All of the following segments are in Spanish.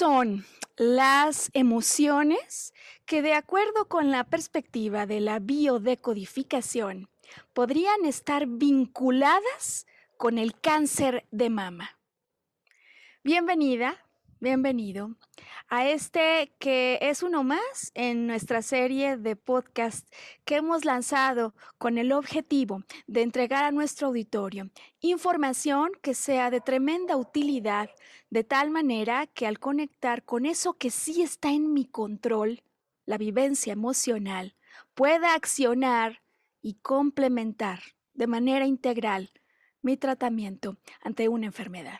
Son las emociones que de acuerdo con la perspectiva de la biodecodificación podrían estar vinculadas con el cáncer de mama. Bienvenida, bienvenido a este que es uno más en nuestra serie de podcast que hemos lanzado con el objetivo de entregar a nuestro auditorio información que sea de tremenda utilidad, de tal manera que al conectar con eso que sí está en mi control, la vivencia emocional, pueda accionar y complementar de manera integral mi tratamiento ante una enfermedad.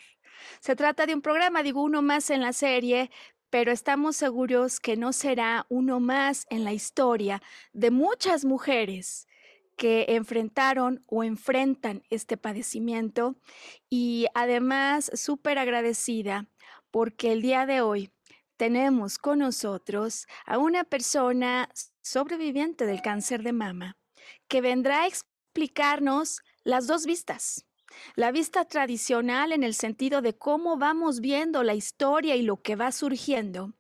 Se trata de un programa, digo uno más en la serie, pero estamos seguros que no será uno más en la historia de muchas mujeres que enfrentaron o enfrentan este padecimiento y además súper agradecida porque el día de hoy tenemos con nosotros a una persona sobreviviente del cáncer de mama que vendrá a explicarnos las dos vistas la vista tradicional en el sentido de cómo vamos viendo la historia y lo que va surgiendo.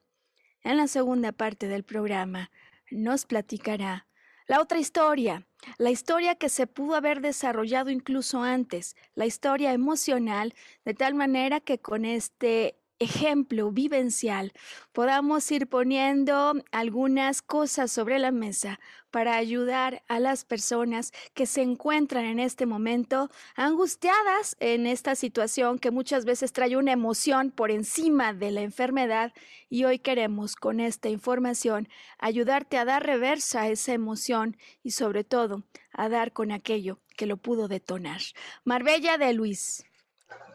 En la segunda parte del programa nos platicará la otra historia, la historia que se pudo haber desarrollado incluso antes, la historia emocional, de tal manera que con este ejemplo vivencial podamos ir poniendo algunas cosas sobre la mesa para ayudar a las personas que se encuentran en este momento angustiadas en esta situación que muchas veces trae una emoción por encima de la enfermedad y hoy queremos con esta información ayudarte a dar reversa a esa emoción y sobre todo a dar con aquello que lo pudo detonar. Marbella de Luis,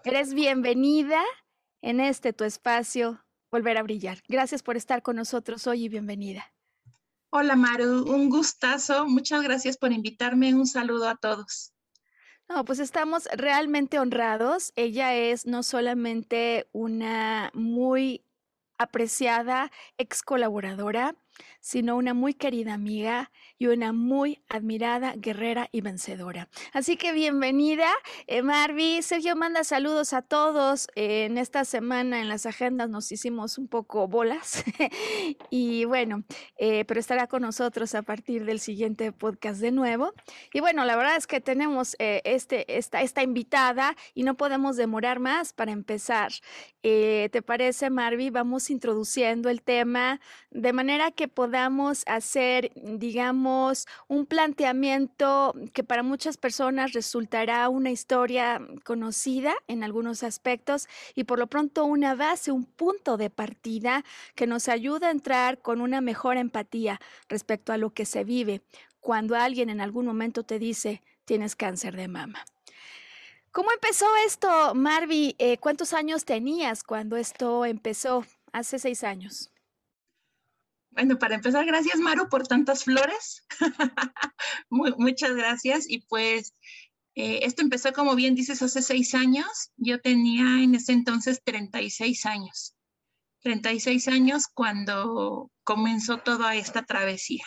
eres bienvenida en este tu espacio, volver a brillar. Gracias por estar con nosotros hoy y bienvenida. Hola Maru, un gustazo. Muchas gracias por invitarme. Un saludo a todos. No, pues estamos realmente honrados. Ella es no solamente una muy apreciada ex colaboradora, sino una muy querida amiga y una muy admirada guerrera y vencedora. Así que bienvenida, eh, Marvi. Sergio manda saludos a todos. en esta semana en las agendas nos hicimos un poco bolas y bueno, eh, pero estará con nosotros a partir del siguiente podcast de nuevo. Y bueno, la verdad es que tenemos eh, este, esta, esta invitada y no podemos demorar más para empezar. ¿Te parece, Marvi? Vamos introduciendo el tema de manera que podamos hacer, digamos, un planteamiento que para muchas personas resultará una historia conocida en algunos aspectos y por lo pronto una base, un punto de partida que nos ayuda a entrar con una mejor empatía respecto a lo que se vive cuando alguien en algún momento te dice tienes cáncer de mama. ¿Cómo empezó esto, Marvi? Eh, ¿Cuántos años tenías cuando esto empezó? Hace seis años. Bueno, para empezar, gracias Maru por tantas flores. muchas gracias. Y pues eh, esto empezó, como bien dices, hace seis años. Yo tenía en ese entonces 36 años. 36 años cuando comenzó toda esta travesía.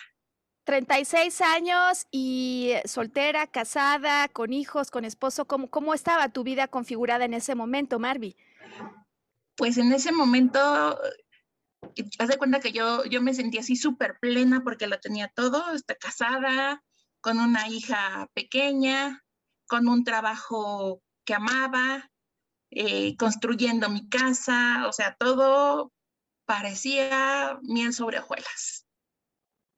36 años y soltera, casada, con hijos, con esposo. ¿Cómo, cómo estaba tu vida configurada en ese momento, Marvi? Pues en ese momento, haz de cuenta que yo, yo me sentía así súper plena porque lo tenía todo, está casada, con una hija pequeña, con un trabajo que amaba, eh, construyendo mi casa, o sea, todo parecía miel sobre hojuelas.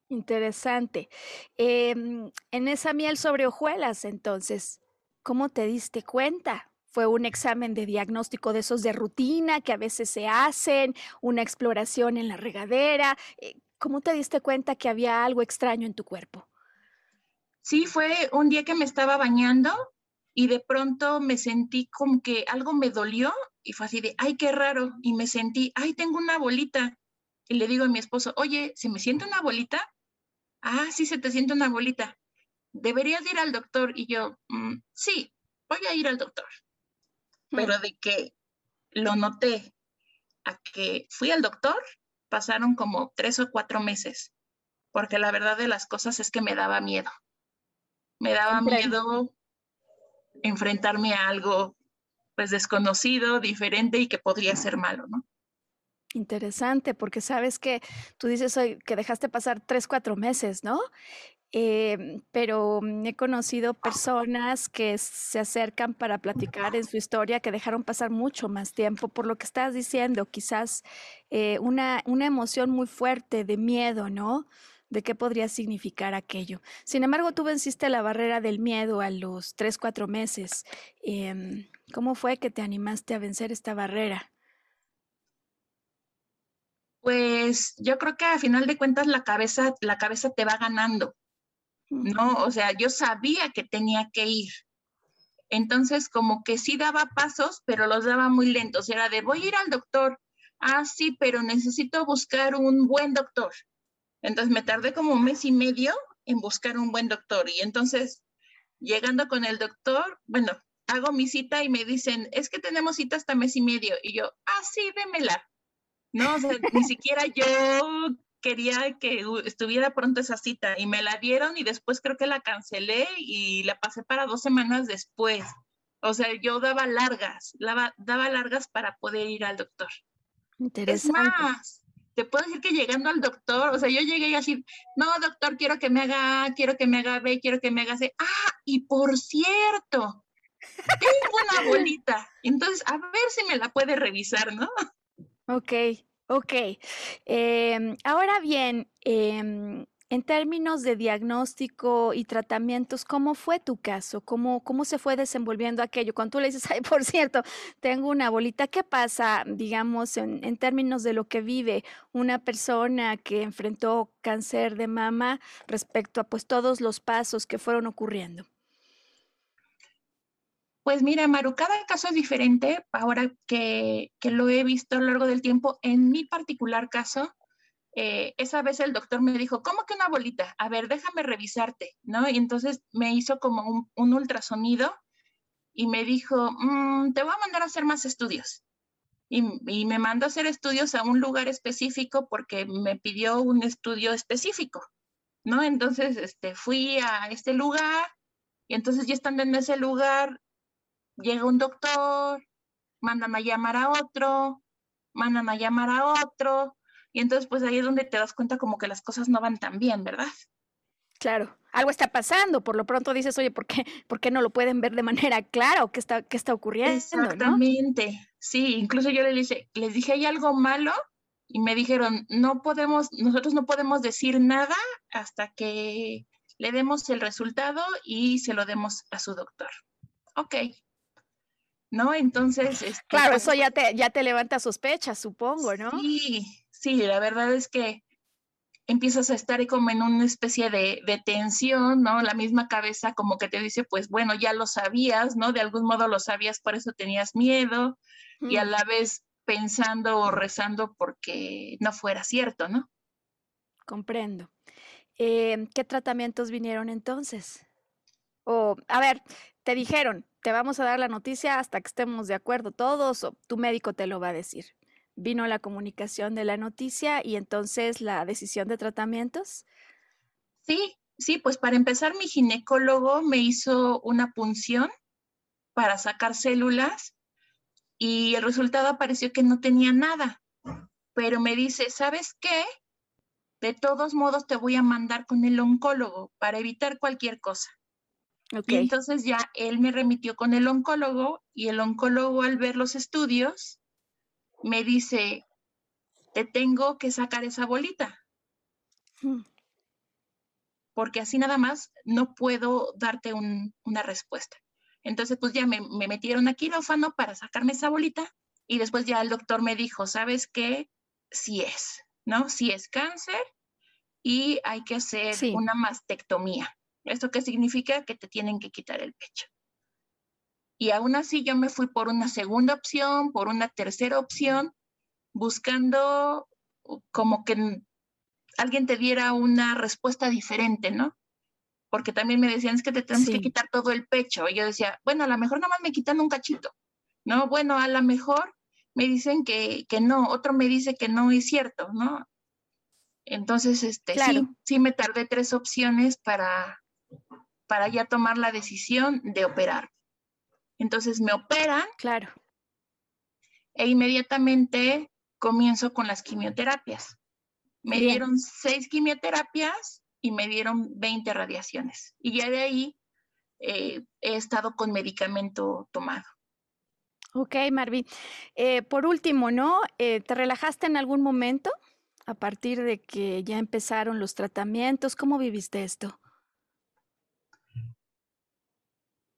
Interesante. Em, en esa miel sobre hojuelas, entonces, ¿cómo te diste cuenta? ¿Fue un examen de diagnóstico de esos de rutina que a veces se hacen, una exploración en la regadera? Eh, ¿Cómo te diste cuenta que había algo extraño en tu cuerpo? Sí, fue un día que me estaba bañando y de pronto me sentí como que algo me dolió y fue así de, ay, qué raro. Y me sentí, ay, tengo una bolita. Y le digo a mi esposo, oye, ¿se me siente una bolita? ah, sí se te siente una bolita, deberías ir al doctor. Y yo, mm, sí, voy a ir al doctor. Pero de que lo noté a que fui al doctor, pasaron como tres o cuatro meses, porque la verdad de las cosas es que me daba miedo. Me daba miedo enfrentarme a algo pues desconocido, diferente y que podría ser malo, ¿no? Interesante, porque sabes que tú dices hoy que dejaste pasar tres, cuatro meses, ¿no? Em, pero mm, he conocido personas que se acercan para platicar en su historia que dejaron pasar mucho más tiempo por lo que estás diciendo, quizás eh, una, una emoción muy fuerte de miedo, ¿no? de qué podría significar aquello. Sin embargo, tú venciste la barrera del miedo a los tres, cuatro meses. Em, ¿Cómo fue que te animaste a vencer esta barrera? pues yo creo que a final de cuentas la cabeza, la cabeza te va ganando, ¿no? O sea, yo sabía que tenía que ir. Entonces, como que sí daba pasos, pero los daba muy lentos. Era de, voy a ir al doctor. Ah, sí, pero necesito buscar un buen doctor. Entonces me tardé como un mes y medio en buscar un buen doctor. Y entonces, llegando con el doctor, bueno, hago mi cita y me dicen, es que tenemos cita hasta mes y medio. Y yo, ah, sí, démela. No, o sea, ni siquiera yo quería que estuviera pronto esa cita y me la dieron y después creo que la cancelé y la pasé para dos semanas después. O sea, yo daba largas, daba, daba largas para poder ir al doctor. Interesante. Es más, te puedo decir que llegando al doctor, o sea, yo llegué y así, no, doctor, quiero que me haga, quiero que me haga B, quiero que me haga C. Ah, y por cierto, tengo una bolita. Entonces, a ver si me la puede revisar, ¿no? Ok, ok. Em, ahora bien, em, en términos de diagnóstico y tratamientos, ¿cómo fue tu caso? ¿Cómo, ¿Cómo se fue desenvolviendo aquello? Cuando tú le dices, ay, por cierto, tengo una bolita, ¿qué pasa, digamos, en, en términos de lo que vive una persona que enfrentó cáncer de mama respecto a pues todos los pasos que fueron ocurriendo? Pues mira, Maru, cada caso es diferente. Ahora que, lo he visto a lo largo del tiempo, en mi particular caso, eh, esa vez el doctor me dijo, ¿cómo que una bolita? A ver, déjame revisarte, ¿no? Y entonces me hizo como un, ultrasonido y me dijo, mm, te voy a mandar a hacer más estudios. Y, y, me mandó a hacer estudios a un lugar específico porque me pidió un estudio específico, ¿no? Entonces, este, fui a este lugar y entonces ya estando en ese lugar, llega un doctor, mandan a llamar a otro, mandan a llamar a otro, y entonces pues ahí es donde te das cuenta como que las cosas no van tan bien, ¿verdad? Claro, algo está pasando, por lo pronto dices, oye, ¿por qué, ¿por qué no lo pueden ver de manera clara o qué está, qué está ocurriendo? Exactamente, sí, incluso yo les dije, les dije, ¿hay algo malo? Y me dijeron, no podemos, nosotros no podemos decir nada hasta que le demos el resultado y se lo demos a su doctor. Ok, ¿no? Entonces... Este, claro, eso ya te, ya te levanta sospechas, supongo, ¿no? Sí, sí, la verdad es que empiezas a estar como en una especie de, de, tensión, ¿no? La misma cabeza como que te dice, pues bueno, ya lo sabías, ¿no? De algún modo lo sabías, por eso tenías miedo, y a la vez pensando o rezando porque no fuera cierto, ¿no? Comprendo. Eh, ¿Qué tratamientos vinieron entonces? O, a ver, te dijeron, te vamos a dar la noticia hasta que estemos de acuerdo todos o tu médico te lo va a decir. Vino la comunicación de la noticia y entonces la decisión de tratamientos. Sí, sí, pues para empezar mi ginecólogo me hizo una punción para sacar células y el resultado apareció que no tenía nada, pero me dice, ¿sabes qué? De todos modos te voy a mandar con el oncólogo para evitar cualquier cosa. Y entonces ya él me remitió con el oncólogo y el oncólogo al ver los estudios me dice, te tengo que sacar esa bolita. Mm. Porque así nada más no puedo darte una respuesta. Entonces, pues ya me, metieron a quirófano para sacarme esa bolita y después ya el doctor me dijo, ¿sabes qué? Sí es, ¿no? Sí es cáncer y hay que hacer una mastectomía. ¿Esto qué significa? Que te tienen que quitar el pecho. Y aún así yo me fui por una segunda opción, por una tercera opción, buscando como que alguien te diera una respuesta diferente, ¿no? Porque también me decían, es que te tienes que quitar todo el pecho. Y yo decía, bueno, a lo mejor nomás me quitan un cachito, ¿no? Bueno, a lo mejor me dicen que, que no, otro me dice que no es cierto, ¿no? Entonces, este, sí, sí me tardé tres opciones para, para ya tomar la decisión de operar. Entonces me operan. Claro. E inmediatamente comienzo con las quimioterapias. Me dieron seis quimioterapias y me dieron 20 radiaciones. Y ya de ahí eh, he estado con medicamento tomado. Ok, Marvin. Eh, por último, ¿no? Eh, ¿Te relajaste en algún momento a partir de que ya empezaron los tratamientos? ¿Cómo viviste esto?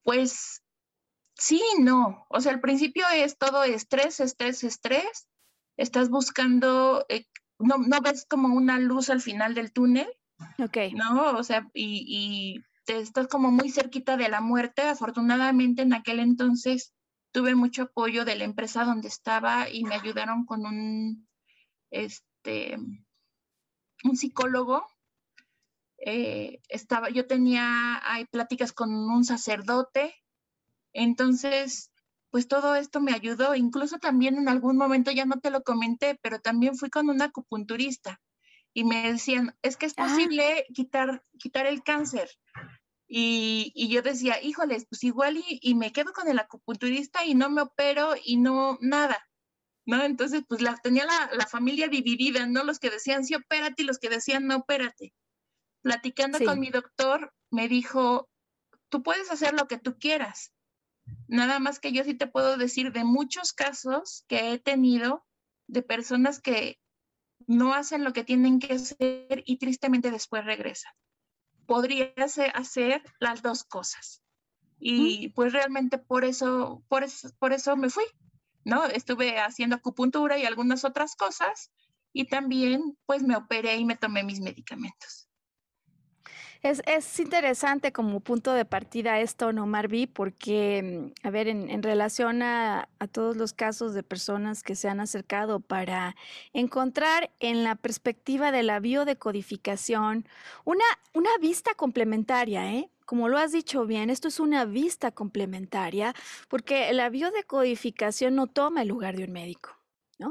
Pues sí, no. O sea, al principio es todo estrés, estrés, estrés. Estás buscando, eh, no, no ves como una luz al final del túnel. Ok. ¿No? O sea, y, y te estás como muy cerquita de la muerte. Afortunadamente en aquel entonces tuve mucho apoyo de la empresa donde estaba y me ayudaron con un, este, un psicólogo eh, estaba, yo tenía, hay pláticas con un sacerdote, entonces, pues todo esto me ayudó, incluso también en algún momento, ya no te lo comenté, pero también fui con una acupunturista y me decían, es que es ah. posible quitar, quitar el cáncer. Y, y, yo decía, híjoles, pues igual y, y, me quedo con el acupunturista y no me opero y no nada, ¿no? Entonces, pues la, tenía la, la familia dividida, ¿no? Los que decían sí, opérate y los que decían no, opérate platicando con mi doctor, me dijo, tú puedes hacer lo que tú quieras. Nada más que yo sí te puedo decir de muchos casos que he tenido de personas que no hacen lo que tienen que hacer y tristemente después regresan. Podría hacer las dos cosas. Y pues realmente por eso, por eso, por eso me fui, ¿no? Estuve haciendo acupuntura y algunas otras cosas y también pues me operé y me tomé mis medicamentos. Es, interesante como punto de partida esto, ¿no, Marvi? Porque, mm, a ver, en, relación a, todos los casos de personas que se han acercado para encontrar en la perspectiva de la biodecodificación una, una vista complementaria, ¿eh? Como lo has dicho bien, esto es una vista complementaria porque la biodecodificación no toma el lugar de un médico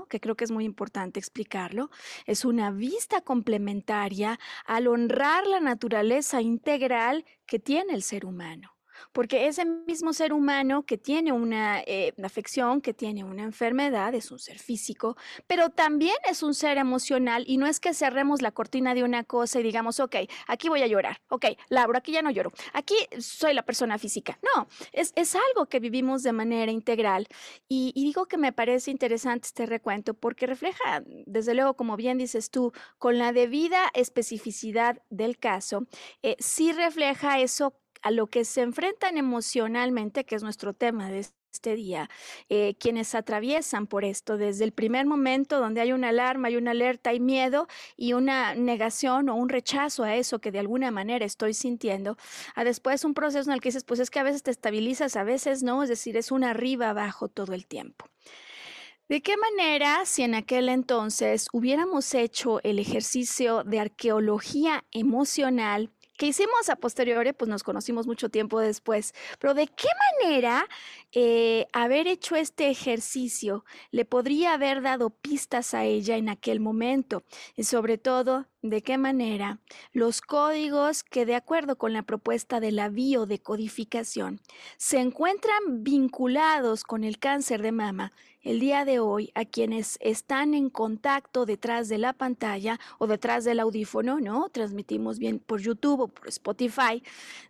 que creo que es muy importante explicarlo, es una vista complementaria al honrar la naturaleza integral que tiene el ser humano porque ese mismo ser humano que tiene una, eh, afección, que tiene una enfermedad, es un ser físico, pero también es un ser emocional y no es que cerremos la cortina de una cosa y digamos, ok, aquí voy a llorar, ok, Laura, aquí ya no lloro, aquí soy la persona física. No, es, algo que vivimos de manera integral y, digo que me parece interesante este recuento porque refleja, desde luego, como bien dices tú, con la debida especificidad del caso, eh, sí refleja eso a lo que se enfrentan emocionalmente, que es nuestro tema de este día, eh, quienes atraviesan por esto desde el primer momento donde hay una alarma, hay una alerta, hay miedo y una negación o un rechazo a eso que de alguna manera estoy sintiendo, a después un proceso en el que dices, pues es que a veces te estabilizas, a veces no, es decir, es un arriba abajo todo el tiempo. ¿De qué manera, si en aquel entonces hubiéramos hecho el ejercicio de arqueología emocional, que hicimos a posteriori, pues nos conocimos mucho tiempo después, pero de qué manera eh, haber hecho este ejercicio le podría haber dado pistas a ella en aquel momento y sobre todo de qué manera los códigos que de acuerdo con la propuesta de la biodecodificación se encuentran vinculados con el cáncer de mama el día de hoy a quienes están en contacto detrás de la pantalla o detrás del audífono, ¿no? Transmitimos bien por YouTube o por Spotify,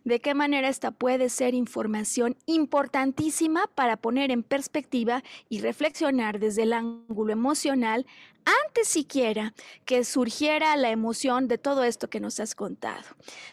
de qué manera esta puede ser información importantísima para poner en perspectiva y reflexionar desde el ángulo emocional antes siquiera que surgiera la emoción de todo esto que nos has contado.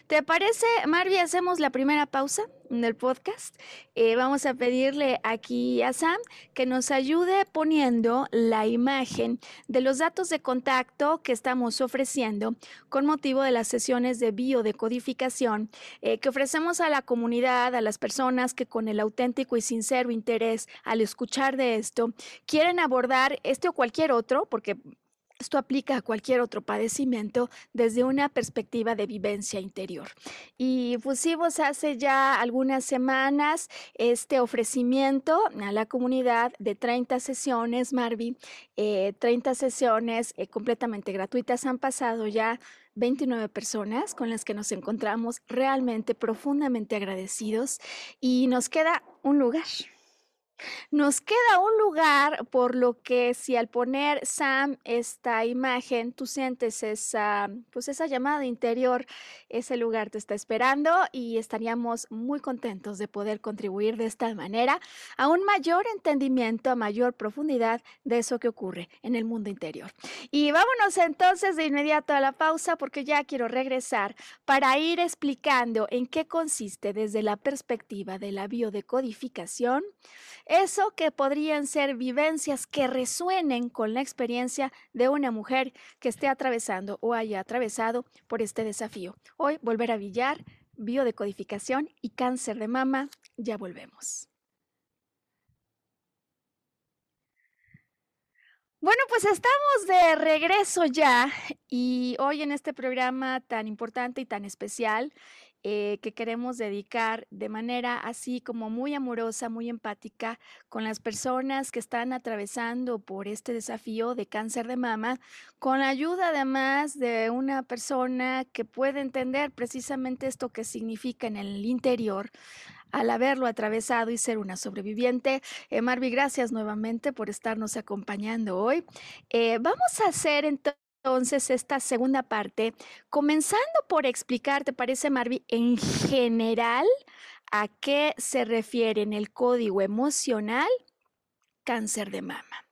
¿Te parece, Marvi, hacemos la primera pausa del podcast? Eh, vamos a pedirle aquí a Sam que nos ayude poniendo la imagen de los datos de contacto que estamos ofreciendo con motivo de las sesiones de biodecodificación eh, que ofrecemos a la comunidad, a las personas que con el auténtico y sincero interés al escuchar de esto quieren abordar este o cualquier otro, porque esto aplica a cualquier otro padecimiento desde una perspectiva de vivencia interior. Y pusimos hace ya algunas semanas este ofrecimiento a la comunidad de 30 sesiones, Marvi, 30 eh, sesiones eh, completamente gratuitas. Han pasado ya 29 personas con las que nos encontramos realmente profundamente agradecidos y nos queda un lugar. Nos queda un lugar por lo que si al poner Sam esta imagen, tú sientes esa, pues esa llamada interior, ese lugar te está esperando y estaríamos muy contentos de poder contribuir de esta manera a un mayor entendimiento, a mayor profundidad de eso que ocurre en el mundo interior. Y vámonos entonces de inmediato a la pausa porque ya quiero regresar para ir explicando en qué consiste desde la perspectiva de la biodecodificación eso que podrían ser vivencias que resuenen con la experiencia de una mujer que esté atravesando o haya atravesado por este desafío. Hoy volver a billar, biodecodificación y cáncer de mama. Ya volvemos. Bueno, pues estamos de regreso ya y hoy en este programa tan importante y tan especial eh, que queremos dedicar de manera así como muy amorosa, muy empática con las personas que están atravesando por este desafío de cáncer de mama, con la ayuda además de una persona que puede entender precisamente esto que significa en el interior al haberlo atravesado y ser una sobreviviente. Eh, Marvi, gracias nuevamente por estarnos acompañando hoy. Eh, vamos a hacer entonces entonces esta segunda parte, comenzando por explicar, ¿te parece, Marvi, en general a qué se refiere en el código emocional cáncer de mama?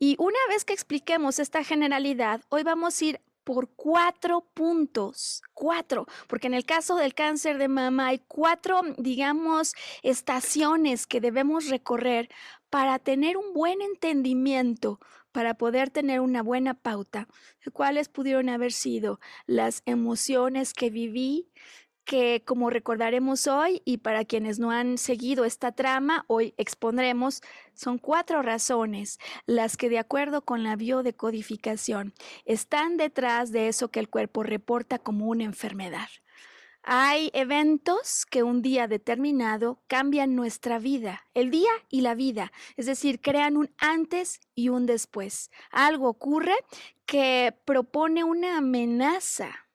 Y una vez que expliquemos esta generalidad, hoy vamos a ir por cuatro puntos, cuatro, porque en el caso del cáncer de mama hay cuatro, digamos, estaciones que debemos recorrer para tener un buen entendimiento para poder tener una buena pauta de cuáles pudieron haber sido las emociones que viví, que como recordaremos hoy y para quienes no han seguido esta trama, hoy expondremos, son cuatro razones las que de acuerdo con la biodecodificación están detrás de eso que el cuerpo reporta como una enfermedad. Hay eventos que un día determinado cambian nuestra vida, el día y la vida, es decir, crean un antes y un después. Algo ocurre que propone una amenaza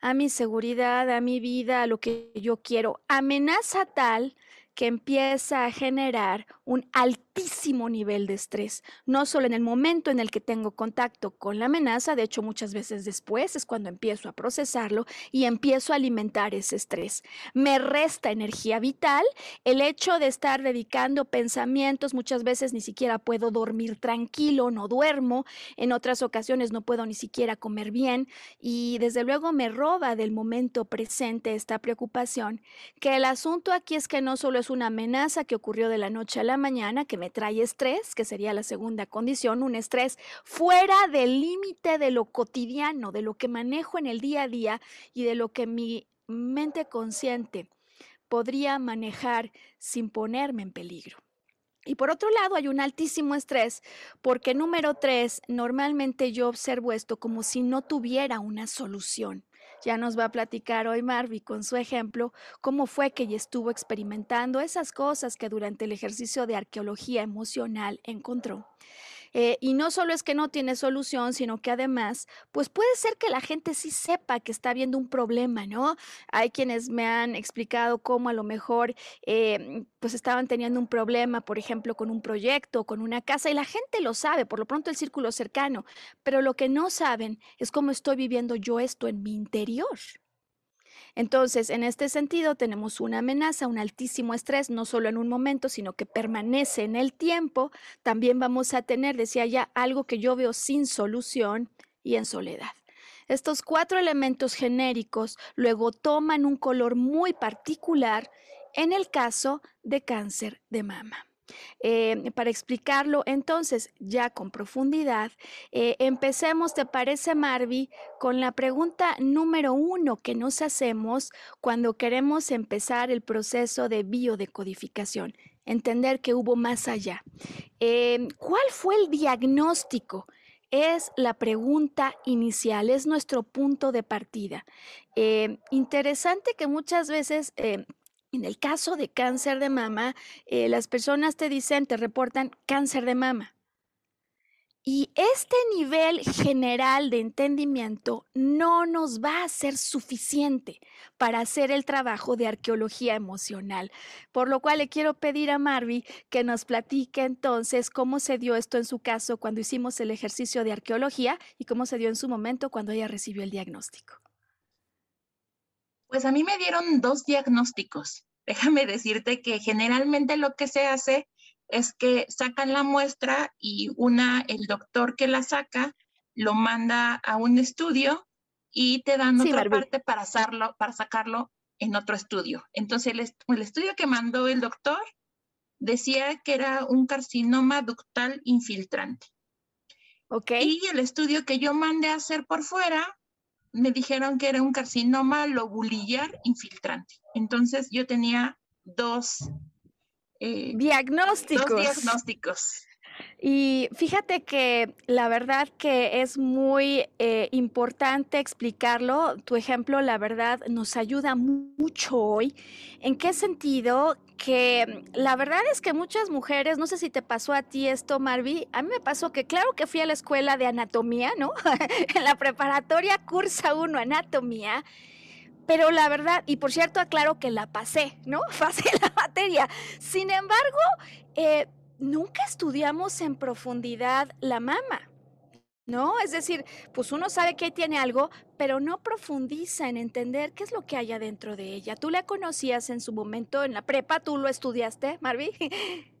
a mi seguridad, a mi vida, a lo que yo quiero. Amenaza tal que empieza a generar un altísimo nivel de estrés, no solo en el momento en el que tengo contacto con la amenaza, de hecho muchas veces después es cuando empiezo a procesarlo y empiezo a alimentar ese estrés. Me resta energía vital, el hecho de estar dedicando pensamientos, muchas veces ni siquiera puedo dormir tranquilo, no duermo, en otras ocasiones no puedo ni siquiera comer bien y desde luego me roba del momento presente esta preocupación, que el asunto aquí es que no solo es una amenaza que ocurrió de la noche a la mañana, que me trae estrés, que sería la segunda condición, un estrés fuera del límite de lo cotidiano, de lo que manejo en el día a día y de lo que mi mente consciente podría manejar sin ponerme en peligro. Y por otro lado, hay un altísimo estrés porque número tres, normalmente yo observo esto como si no tuviera una solución. Ya nos va a platicar hoy Marvi con su ejemplo cómo fue que ella estuvo experimentando esas cosas que durante el ejercicio de arqueología emocional encontró. Eh, y no solo es que no tiene solución, sino que además, pues puede ser que la gente sí sepa que está habiendo un problema, ¿no? Hay quienes me han explicado cómo a lo mejor eh, pues estaban teniendo un problema, por ejemplo, con un proyecto, con una casa, y la gente lo sabe, por lo pronto el círculo cercano, pero lo que no saben es cómo estoy viviendo yo esto en mi interior. Entonces, en este sentido, tenemos una amenaza, un altísimo estrés, no solo en un momento, sino que permanece en el tiempo. También vamos a tener, decía ya, algo que yo veo sin solución y en soledad. Estos cuatro elementos genéricos luego toman un color muy particular en el caso de cáncer de mama. Eh, para explicarlo entonces ya con profundidad, eh, empecemos, ¿te parece, Marvi, con la pregunta número uno que nos hacemos cuando queremos empezar el proceso de biodecodificación? Entender que hubo más allá. Eh, ¿Cuál fue el diagnóstico? es la pregunta inicial, es nuestro punto de partida. interesante que muchas veces en el caso de cáncer de mama, eh, las personas te dicen, te reportan cáncer de mama. Y este nivel general de entendimiento no nos va a ser suficiente para hacer el trabajo de arqueología emocional, por lo cual le quiero pedir a Marvi que nos platique entonces cómo se dio esto en su caso cuando hicimos el ejercicio de arqueología y cómo se dio en su momento cuando ella recibió el diagnóstico. Pues a mí me dieron dos diagnósticos. Déjame decirte que generalmente lo que se hace es que sacan la muestra y una, el doctor que la saca lo manda a un estudio y te dan otra parte para, hacerlo, para sacarlo en otro estudio. Entonces, el, el estudio que mandó el doctor decía que era un carcinoma ductal infiltrante. Okay. Y el estudio que yo mandé a hacer por fuera me dijeron que era un carcinoma lobulillar infiltrante. Entonces yo tenía dos eh, diagnósticos. Dos diagnósticos. Y fíjate que la verdad que es muy eh, importante explicarlo. Tu ejemplo, la verdad, nos ayuda mucho hoy. ¿En qué sentido? Que la verdad es que muchas mujeres, no sé si te pasó a ti esto, Marvi, a mí me pasó que claro que fui a la escuela de anatomía, ¿no? en la preparatoria cursa uno anatomía. Pero la verdad, y por cierto, aclaro que la pasé, ¿no? Pasé la materia. Sin embargo, eh, nunca estudiamos en profundidad la mama. ¿No? Es decir, pues uno sabe que tiene algo, pero no profundiza en entender qué es lo que hay adentro de ella. ¿Tú la conocías en su momento en la prepa? ¿Tú lo estudiaste, Marvi?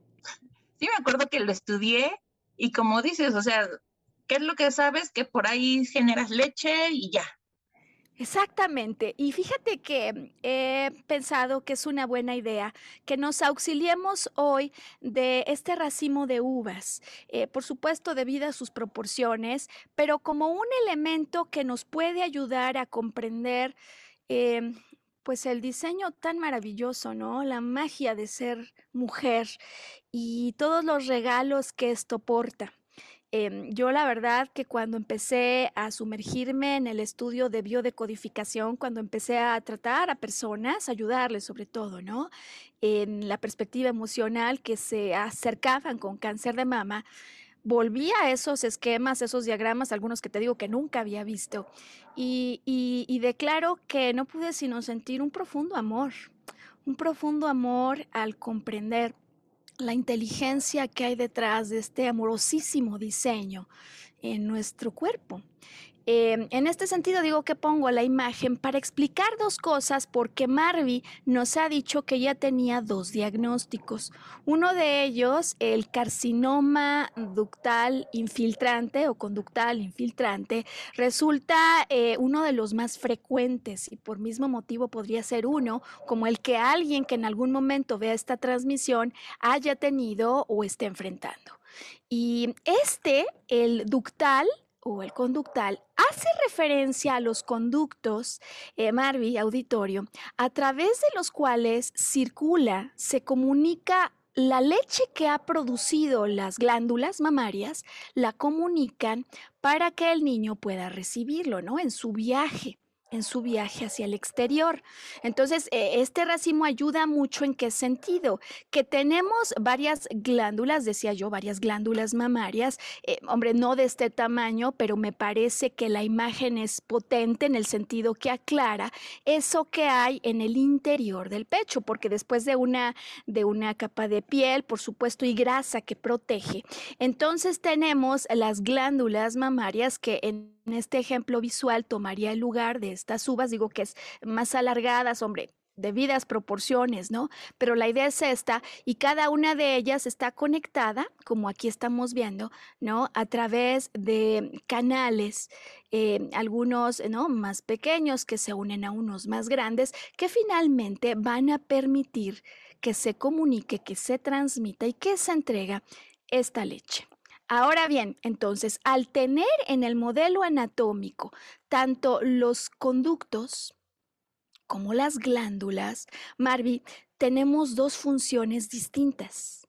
Sí, me acuerdo que lo estudié y como dices, o sea, ¿qué es lo que sabes? Que por ahí generas leche y ya, Exactamente. Y fíjate que he pensado que es una buena idea que nos auxiliemos hoy de este racimo de uvas, eh, por supuesto debido a sus proporciones, pero como un elemento que nos puede ayudar a comprender em, pues el diseño tan maravilloso, ¿no? La magia de ser mujer y todos los regalos que esto porta. Em, yo la verdad que cuando empecé a sumergirme en el estudio de biodecodificación, cuando empecé a tratar a personas, ayudarles sobre todo, ¿no? En la perspectiva emocional que se acercaban con cáncer de mama, volví a esos esquemas, esos diagramas, algunos que te digo que nunca había visto, y, y declaro que no pude sino sentir un profundo amor, un profundo amor al comprender la inteligencia que hay detrás de este amorosísimo diseño en nuestro cuerpo. Em, en este sentido digo que pongo la imagen para explicar dos cosas porque Marvi nos ha dicho que ya tenía dos diagnósticos. Uno de ellos, el carcinoma ductal infiltrante o conductal infiltrante, resulta eh, uno de los más frecuentes y por mismo motivo podría ser uno como el que alguien que en algún momento vea esta transmisión haya tenido o esté enfrentando. Y este, el ductal, o el conductal hace referencia a los conductos, eh, Marvi, auditorio, a través de los cuales circula, se comunica la leche que ha producido las glándulas mamarias, la comunican para que el niño pueda recibirlo, ¿no? En su viaje en su viaje hacia el exterior. Entonces, eh, este racimo ayuda mucho en qué sentido? Que tenemos varias glándulas, decía yo, varias glándulas mamarias, eh, hombre, no de este tamaño, pero me parece que la imagen es potente en el sentido que aclara eso que hay en el interior del pecho, porque después de una, de una capa de piel, por supuesto, y grasa que protege, entonces tenemos las glándulas mamarias que en este ejemplo visual tomaría el lugar de estas uvas, digo que es más alargadas, hombre, debidas proporciones, ¿no? Pero la idea es esta y cada una de ellas está conectada, como aquí estamos viendo, ¿no? A través de canales, eh, algunos, ¿no? Más pequeños que se unen a unos más grandes, que finalmente van a permitir que se comunique, que se transmita y que se entrega esta leche. Ahora bien, entonces, al tener en el modelo anatómico tanto los conductos como las glándulas, Marvi, tenemos dos funciones distintas.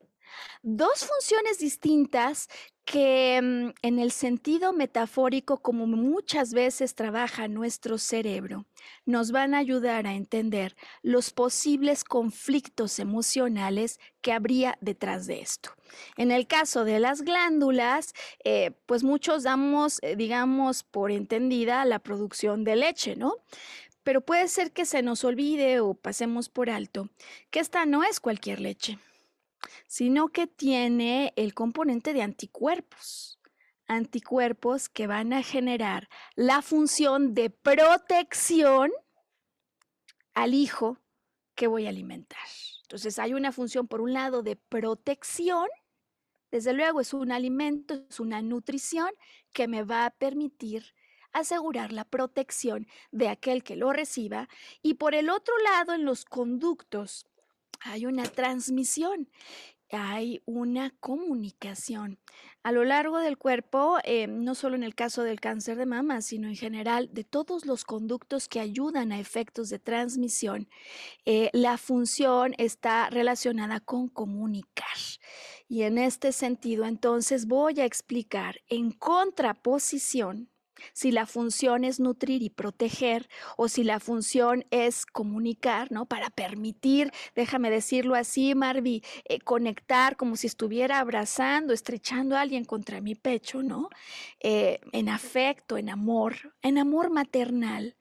Dos funciones distintas que mm, en el sentido metafórico, como muchas veces trabaja nuestro cerebro, nos van a ayudar a entender los posibles conflictos emocionales que habría detrás de esto. En el caso de las glándulas, eh, pues muchos damos, eh, digamos, por entendida la producción de leche, ¿no? Pero puede ser que se nos olvide o pasemos por alto que esta no es cualquier leche sino que tiene el componente de anticuerpos. Anticuerpos que van a generar la función de protección al hijo que voy a alimentar. Entonces hay una función, por un lado, de protección. Desde luego es un alimento, es una nutrición que me va a permitir asegurar la protección de aquel que lo reciba. Y por el otro lado, en los conductos hay una transmisión, hay una comunicación. A lo largo del cuerpo, eh, no solo en el caso del cáncer de mama, sino en general de todos los conductos que ayudan a efectos de transmisión, eh, la función está relacionada con comunicar. Y en este sentido, entonces voy a explicar en contraposición si la función es nutrir y proteger o si la función es comunicar, ¿no? Para permitir, déjame decirlo así, Marvi, eh, conectar como si estuviera abrazando, estrechando a alguien contra mi pecho, ¿no? Eh, en afecto, en amor, en amor maternal.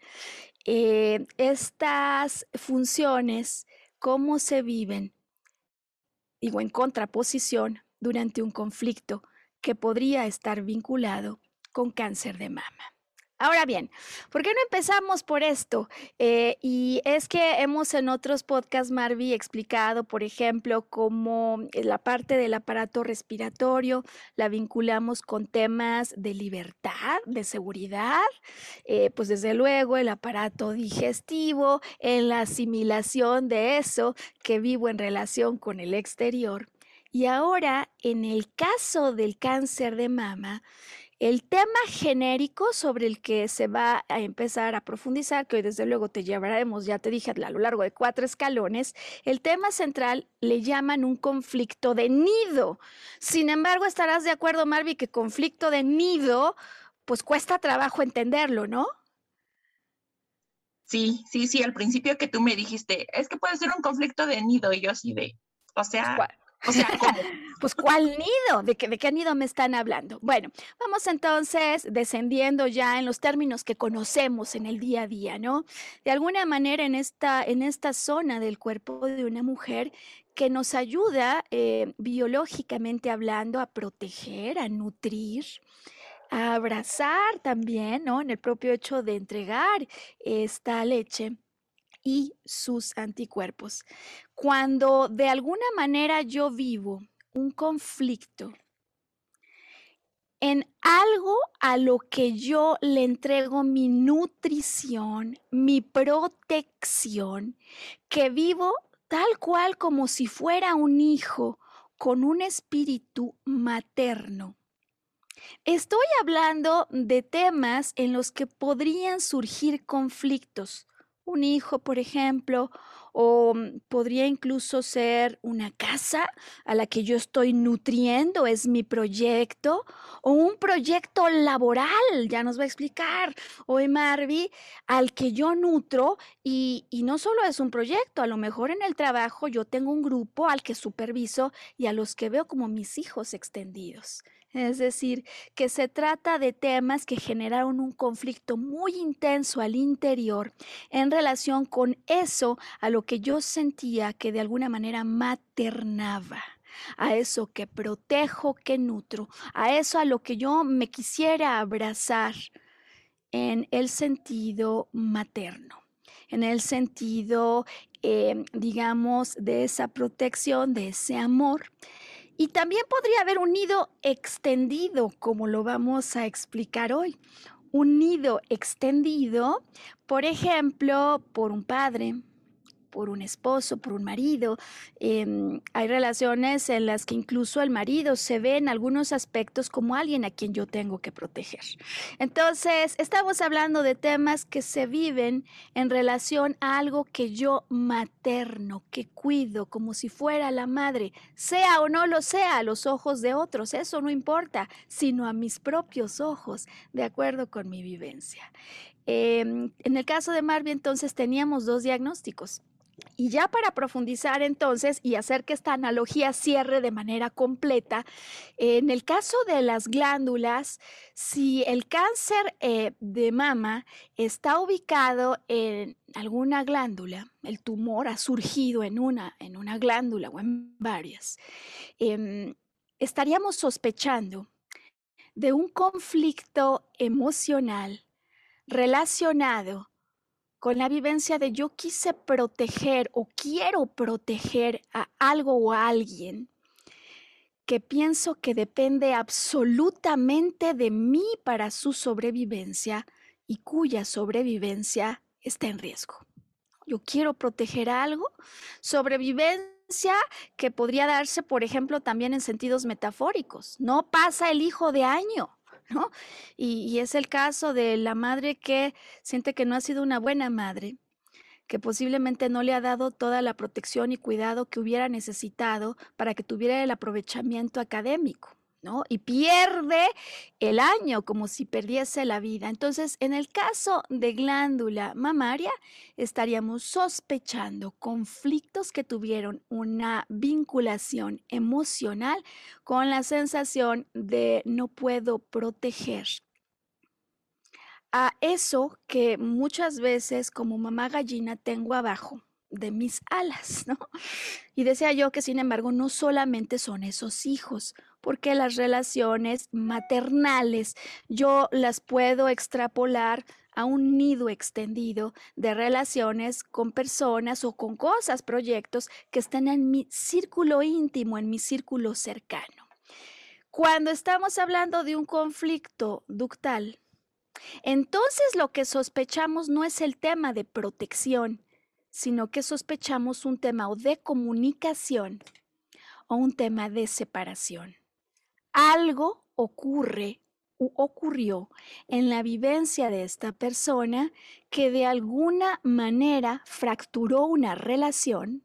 Eh, estas funciones, ¿cómo se viven? Digo, en contraposición durante un conflicto que podría estar vinculado con cáncer de mama. Ahora bien, ¿por qué no empezamos por esto? Eh, y es que hemos en otros podcasts, Marvi, explicado, por ejemplo, cómo eh, la parte del aparato respiratorio la vinculamos con temas de libertad, de seguridad, eh, pues desde luego el aparato digestivo, en la asimilación de eso que vivo en relación con el exterior. Y ahora, en el caso del cáncer de mama, el tema genérico sobre el que se va a empezar a profundizar, que hoy desde luego te llevaremos, ya te dije, a lo largo de cuatro escalones, el tema central le llaman un conflicto de nido. Sin embargo, estarás de acuerdo, Marvi, que conflicto de nido, pues cuesta trabajo entenderlo, ¿no? Sí, sí, sí, al principio que tú me dijiste, es que puede ser un conflicto de nido, y yo así de, o sea, o sea, ¿cómo? pues, ¿cuál nido? ¿De qué, ¿De qué nido me están hablando? Bueno, vamos entonces descendiendo ya en los términos que conocemos en el día a día, ¿no? De alguna manera en esta, en esta zona del cuerpo de una mujer que nos ayuda eh, biológicamente hablando a proteger, a nutrir, a abrazar también, ¿no? En el propio hecho de entregar esta leche y sus anticuerpos. Cuando de alguna manera yo vivo un conflicto en algo a lo que yo le entrego mi nutrición, mi protección, que vivo tal cual como si fuera un hijo con un espíritu materno. Estoy hablando de temas en los que podrían surgir conflictos, un hijo, por ejemplo, o mm, podría incluso ser una casa a la que yo estoy nutriendo, es mi proyecto, o un proyecto laboral, ya nos va a explicar hoy Marvi, al que yo nutro y, y no solo es un proyecto, a lo mejor en el trabajo yo tengo un grupo al que superviso y a los que veo como mis hijos extendidos. Es decir, que se trata de temas que generaron un conflicto muy intenso al interior en relación con eso a lo que yo sentía que de alguna manera maternaba a eso que protejo, que nutro, a eso a lo que yo me quisiera abrazar en el sentido materno, en el sentido, eh, digamos, de esa protección, de ese amor. Y también podría haber un nido extendido, como lo vamos a explicar hoy. Un nido extendido, por ejemplo, por un padre, por un esposo, por un marido. Em, hay relaciones en las que incluso el marido se ve en algunos aspectos como alguien a quien yo tengo que proteger. Entonces, estamos hablando de temas que se viven en relación a algo que yo materno, que cuido como si fuera la madre, sea o no lo sea a los ojos de otros, eso no importa, sino a mis propios ojos, de acuerdo con mi vivencia. Em, en el caso de Marvin, entonces teníamos dos diagnósticos. Y ya para profundizar entonces y hacer que esta analogía cierre de manera completa, en el caso de las glándulas, si el cáncer eh, de mama está ubicado en alguna glándula, el tumor ha surgido en una, en una glándula o en varias, em, estaríamos sospechando de un conflicto emocional relacionado con la vivencia de yo quise proteger o quiero proteger a algo o a alguien que pienso que depende absolutamente de mí para su sobrevivencia y cuya sobrevivencia está en riesgo. Yo quiero proteger algo, sobrevivencia que podría darse, por ejemplo, también en sentidos metafóricos. No pasa el hijo de año y, es el caso de la madre que siente que no ha sido una buena madre, que posiblemente no le ha dado toda la protección y cuidado que hubiera necesitado para que tuviera el aprovechamiento académico. Y pierde el año como si perdiese la vida. Entonces, en el caso de glándula mamaria, estaríamos sospechando conflictos que tuvieron una vinculación emocional con la sensación de no puedo proteger a eso que muchas veces como mamá gallina tengo abajo de mis alas, ¿no? Y decía yo que sin embargo no solamente son esos hijos, porque las relaciones maternales yo las puedo extrapolar a un nido extendido de relaciones con personas o con cosas, proyectos que están en mi círculo íntimo, en mi círculo cercano. Cuando estamos hablando de un conflicto ductal, entonces lo que sospechamos no es el tema de protección, sino que sospechamos un tema o de comunicación o un tema de separación. Algo ocurre u ocurrió en la vivencia de esta persona que de alguna manera fracturó una relación,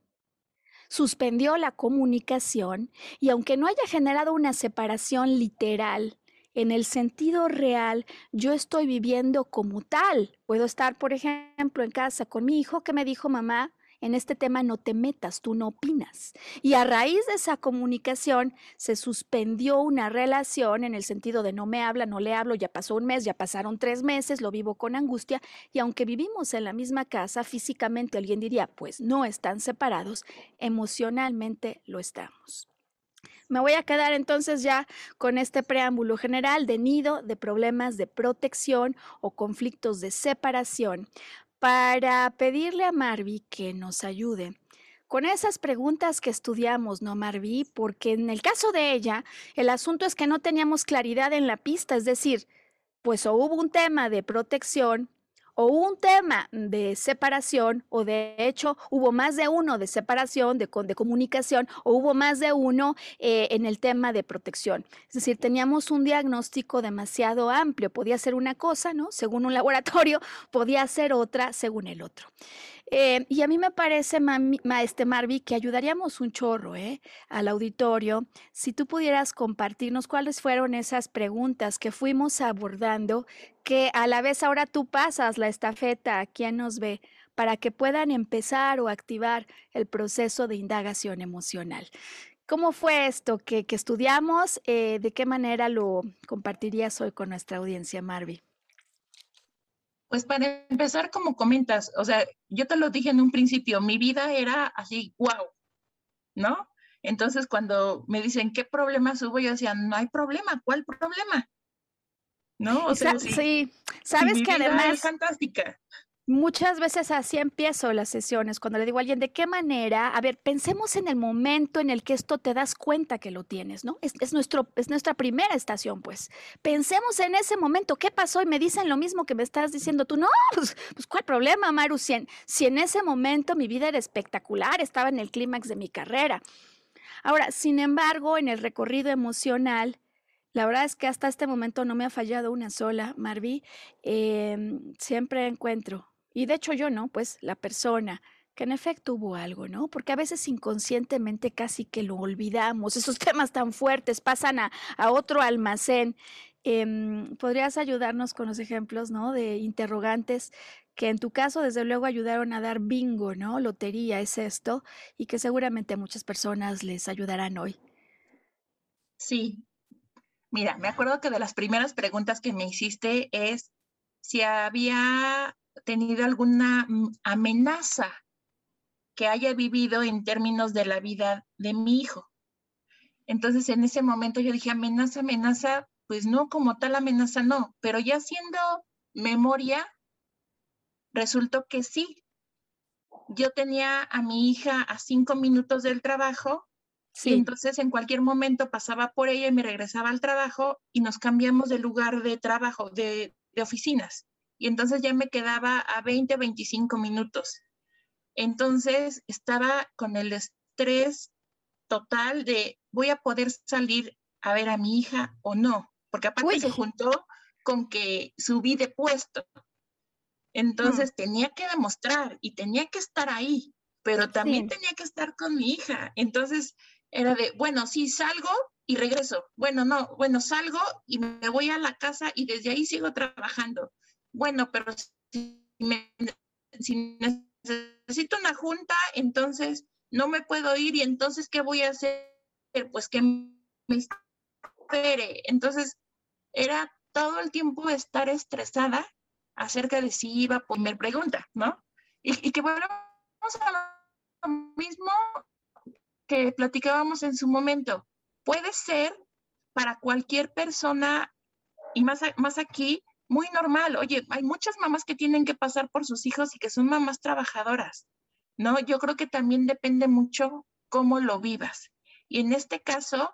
suspendió la comunicación y aunque no haya generado una separación literal, en el sentido real, yo estoy viviendo como tal. Puedo estar, por ejemplo, en casa con mi hijo que me dijo, mamá, en este tema no te metas, tú no opinas. Y a raíz de esa comunicación se suspendió una relación en el sentido de no me habla, no le hablo, ya pasó un mes, ya pasaron tres meses, lo vivo con angustia y aunque vivimos en la misma casa, físicamente alguien diría, pues no están separados, emocionalmente lo estamos. Me voy a quedar entonces ya con este preámbulo general de nido, de problemas de protección o conflictos de separación para pedirle a Marvi que nos ayude con esas preguntas que estudiamos, ¿no, Marvi? Porque en el caso de ella, el asunto es que no teníamos claridad en la pista, es decir, pues o hubo un tema de protección o un tema de separación, o de hecho hubo más de uno de separación, de, comunicación, o hubo más de uno eh, en el tema de protección. Es decir, teníamos un diagnóstico demasiado amplio. Podía ser una cosa, ¿no? Según un laboratorio, podía ser otra según el otro. Eh, y a mí me parece, este Marvi, que ayudaríamos un chorro ¿eh? al auditorio si tú pudieras compartirnos cuáles fueron esas preguntas que fuimos abordando, que a la vez ahora tú pasas la estafeta a quien nos ve para que puedan empezar o activar el proceso de indagación emocional. ¿Cómo fue esto que, estudiamos? Eh, ¿De qué manera lo compartirías hoy con nuestra audiencia, Marvi? Pues para empezar, como comentas, o sea, yo te lo dije en un principio, mi vida era así, wow, ¿no? Entonces, cuando me dicen, ¿qué problemas hubo? Yo decía, no hay problema, ¿cuál problema? ¿No? O sea, sí, sabes que además... Es fantástica. Muchas veces así empiezo las sesiones, cuando le digo a alguien, ¿de qué manera? A ver, pensemos en el momento en el que esto te das cuenta que lo tienes, ¿no? Es, nuestro, es nuestra primera estación, pues. Pensemos en ese momento, ¿qué pasó? Y me dicen lo mismo que me estás diciendo tú. No, pues, pues ¿cuál problema, Maru? Si en, si en ese momento mi vida era espectacular, estaba en el clímax de mi carrera. Ahora, sin embargo, en el recorrido emocional, la verdad es que hasta este momento no me ha fallado una sola, Marvi. Em, siempre encuentro y de hecho yo no, pues la persona que en efecto hubo algo, ¿no? Porque a veces inconscientemente casi que lo olvidamos, esos temas tan fuertes pasan a, otro almacén. Em, ¿Podrías ayudarnos con los ejemplos, ¿no? De interrogantes que en tu caso desde luego ayudaron a dar bingo, ¿no? Lotería es esto y que seguramente a muchas personas les ayudarán hoy. Sí. Mira, me acuerdo que de las primeras preguntas que me hiciste es si había tenido alguna mm, amenaza que haya vivido en términos de la vida de mi hijo. Entonces, en ese momento yo dije, amenaza, amenaza, pues no, como tal amenaza no, pero ya haciendo memoria, resultó que sí. Yo tenía a mi hija a cinco minutos del trabajo y entonces en cualquier momento pasaba por ella y me regresaba al trabajo y nos cambiamos de lugar de trabajo, de, de oficinas y entonces ya me quedaba a 20, 25 minutos. Entonces estaba con el estrés total de voy a poder salir a ver a mi hija o no, porque aparte se juntó con que subí de puesto. Entonces mm. tenía que demostrar y tenía que estar ahí, pero también tenía que estar con mi hija. Entonces era de, bueno, sí salgo y regreso. Bueno, no, bueno, salgo y me voy a la casa y desde ahí sigo trabajando bueno, pero si, necesito una junta, entonces no me puedo ir y entonces, ¿qué voy a hacer? Pues que me espere. Entonces, era todo el tiempo estar estresada acerca de si iba a poner pregunta, ¿no? Y, que volvemos a lo mismo que platicábamos en su momento. Puede ser para cualquier persona, y más, más aquí, muy normal. Oye, hay muchas mamás que tienen que pasar por sus hijos y que son mamás trabajadoras, ¿no? Yo creo que también depende mucho cómo lo vivas. Y en este caso,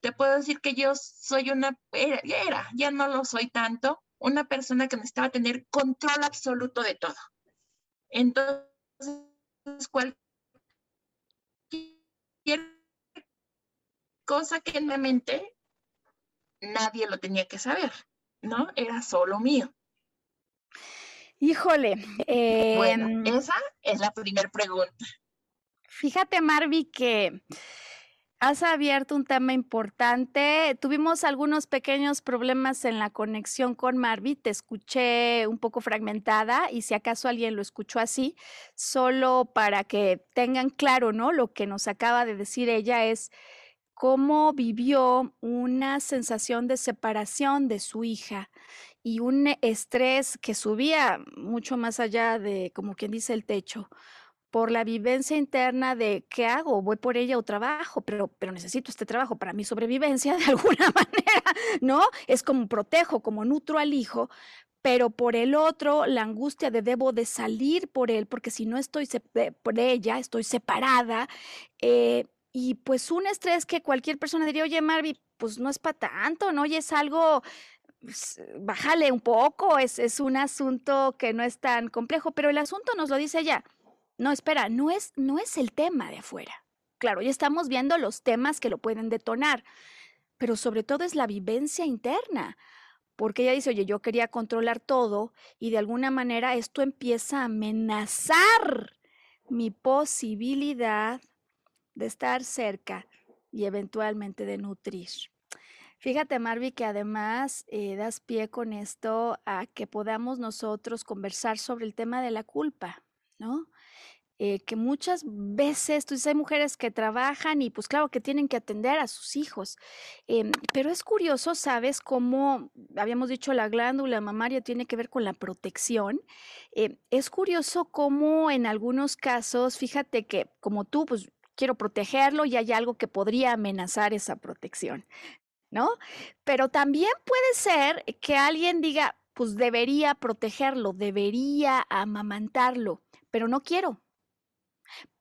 te puedo decir que yo soy una, era, ya no lo soy tanto, una persona que necesitaba tener control absoluto de todo. Entonces, cualquier cosa que en mi mente, nadie lo tenía que saber. ¿No? Era solo mío. Híjole. bueno, em, esa es la primera pregunta. Fíjate, Marvi, que has abierto un tema importante. Tuvimos algunos pequeños problemas en la conexión con Marvi. Te escuché un poco fragmentada y si acaso alguien lo escuchó así, solo para que tengan claro, ¿no? Lo que nos acaba de decir ella es cómo vivió una sensación de separación de su hija y un estrés que subía mucho más allá de, como quien dice, el techo, por la vivencia interna de qué hago, voy por ella o trabajo, pero, pero necesito este trabajo para mi sobrevivencia de alguna manera, ¿no? Es como protejo, como nutro al hijo, pero por el otro, la angustia de debo de salir por él, porque si no estoy por ella, estoy separada. Eh, y pues un estrés que cualquier persona diría, oye, Marvi, pues no es para tanto, ¿no? Y es algo pues, bájale un poco, es, es un asunto que no es tan complejo, pero el asunto nos lo dice ella. No, espera, no es, no es el tema de afuera. Claro, ya estamos viendo los temas que lo pueden detonar, pero sobre todo es la vivencia interna, porque ella dice, oye, yo quería controlar todo y de alguna manera esto empieza a amenazar mi posibilidad de estar cerca y eventualmente de nutrir. Fíjate, Marvi, que además eh, das pie con esto a que podamos nosotros conversar sobre el tema de la culpa, ¿no? Eh, que muchas veces, tú dices, hay mujeres que trabajan y pues claro que tienen que atender a sus hijos, em, pero es curioso, ¿sabes? Cómo habíamos dicho la glándula mamaria tiene que ver con la protección. Eh, es curioso cómo en algunos casos, fíjate que como tú, pues quiero protegerlo y hay algo que podría amenazar esa protección. ¿no? Pero también puede ser que alguien diga, pues debería protegerlo, debería amamantarlo, pero no quiero.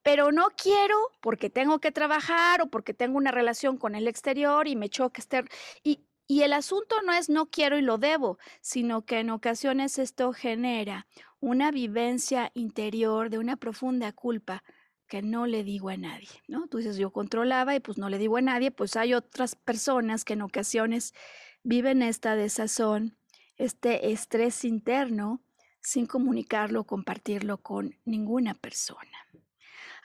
Pero no quiero porque tengo que trabajar o porque tengo una relación con el exterior y me choca estar. Y, y el asunto no es no quiero y lo debo, sino que en ocasiones esto genera una vivencia interior de una profunda culpa que no le digo a nadie, ¿no? Tú dices, yo controlaba y pues no le digo a nadie, pues hay otras personas que en ocasiones viven esta desazón, este estrés interno, sin comunicarlo, compartirlo con ninguna persona.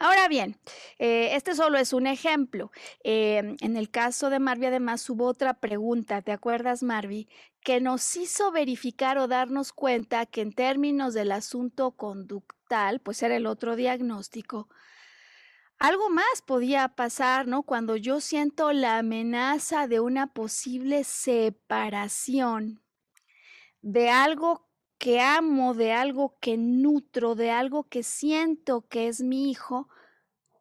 Ahora bien, eh, este solo es un ejemplo. Eh, en el caso de Marvi, además, hubo otra pregunta, ¿te acuerdas, Marvi? Que nos hizo verificar o darnos cuenta que en términos del asunto conductal, pues era el otro diagnóstico, algo más podía pasar, ¿no? Cuando yo siento la amenaza de una posible separación de algo que amo, de algo que nutro, de algo que siento que es mi hijo,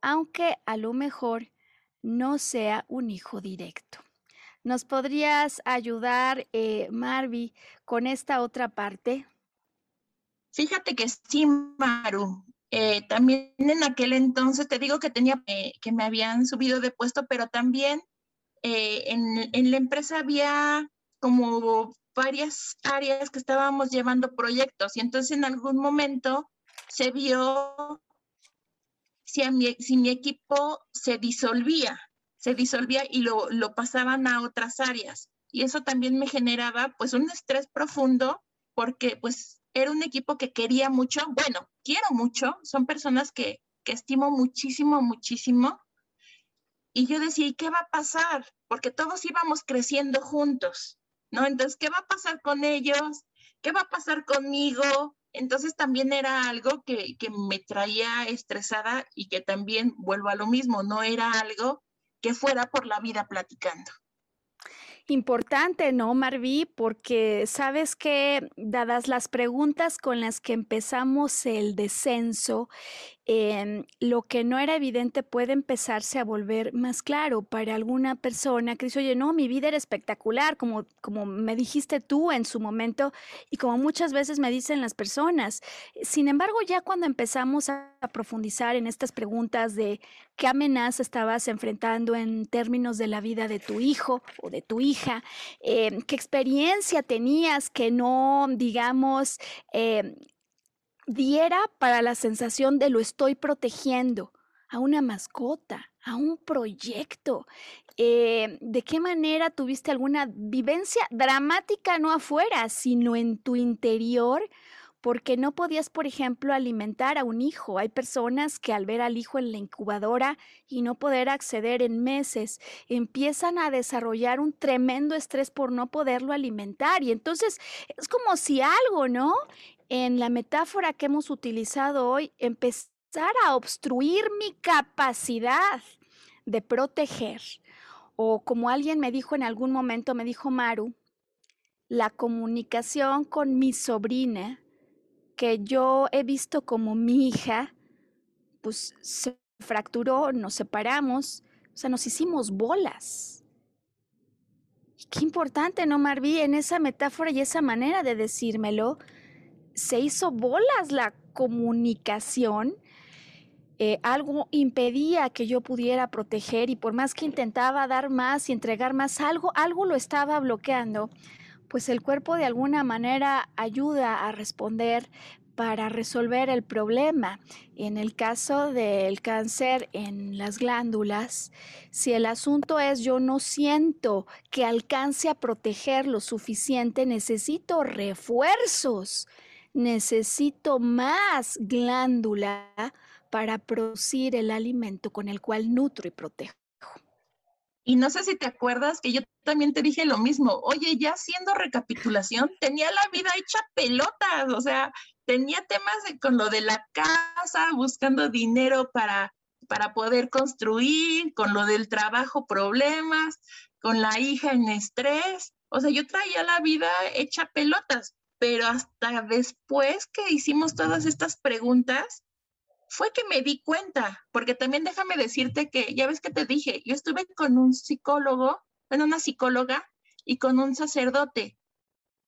aunque a lo mejor no sea un hijo directo. ¿Nos podrías ayudar, eh, Marvi, con esta otra parte? Fíjate que sí, Maru. Eh, también en aquel entonces, te digo que tenía, eh, que me habían subido de puesto, pero también eh, en, en, la empresa había como varias áreas que estábamos llevando proyectos y entonces en algún momento se vio si, mi, si mi equipo se disolvía, se disolvía y lo, lo pasaban a otras áreas. Y eso también me generaba pues un estrés profundo porque pues era un equipo que quería mucho, bueno, quiero mucho, son personas que, que estimo muchísimo, muchísimo. Y yo decía, ¿y qué va a pasar? Porque todos íbamos creciendo juntos, ¿no? Entonces, ¿qué va a pasar con ellos? ¿Qué va a pasar conmigo? Entonces también era algo que, que me traía estresada y que también vuelvo a lo mismo, no era algo que fuera por la vida platicando importante, ¿no, Marví? Porque sabes que, dadas las preguntas con las que empezamos el descenso, Em, lo que no era evidente puede empezarse a volver más claro para alguna persona que dice, oye, no, mi vida era espectacular, como, como me dijiste tú en su momento y como muchas veces me dicen las personas. Sin embargo, ya cuando empezamos a, profundizar en estas preguntas de qué amenaza estabas enfrentando en términos de la vida de tu hijo o de tu hija, em, qué experiencia tenías que no, digamos, eh, diera para la sensación de lo estoy protegiendo a una mascota, a un proyecto. Eh, ¿De qué manera tuviste alguna vivencia dramática no afuera, sino en tu interior? porque no podías, por ejemplo, alimentar a un hijo. Hay personas que al ver al hijo en la incubadora y no poder acceder en meses, empiezan a desarrollar un tremendo estrés por no poderlo alimentar. Y entonces es como si algo, ¿no? En la metáfora que hemos utilizado hoy, empezar a obstruir mi capacidad de proteger. O como alguien me dijo en algún momento, me dijo Maru, la comunicación con mi sobrina que yo he visto como mi hija, pues se fracturó, nos separamos, o sea, nos hicimos bolas. Qué importante, ¿no, Marví? En esa metáfora y esa manera de decírmelo, se hizo bolas la comunicación. Eh, algo impedía que yo pudiera proteger y por más que intentaba dar más y entregar más, algo, algo lo estaba bloqueando pues el cuerpo de alguna manera ayuda a responder para resolver el problema. En el caso del cáncer en las glándulas, si el asunto es yo no siento que alcance a proteger lo suficiente, necesito refuerzos, necesito más glándula para producir el alimento con el cual nutro y protejo. Y no sé si te acuerdas que yo también te dije lo mismo. Oye, ya haciendo recapitulación, tenía la vida hecha pelotas, o sea, tenía temas con lo de la casa, buscando dinero para, para poder construir, con lo del trabajo, problemas, con la hija en estrés. O sea, yo traía la vida hecha pelotas, pero hasta después que hicimos todas estas preguntas, fue que me di cuenta, porque también déjame decirte que, ya ves que te dije, yo estuve con un psicólogo, con una psicóloga y con un sacerdote,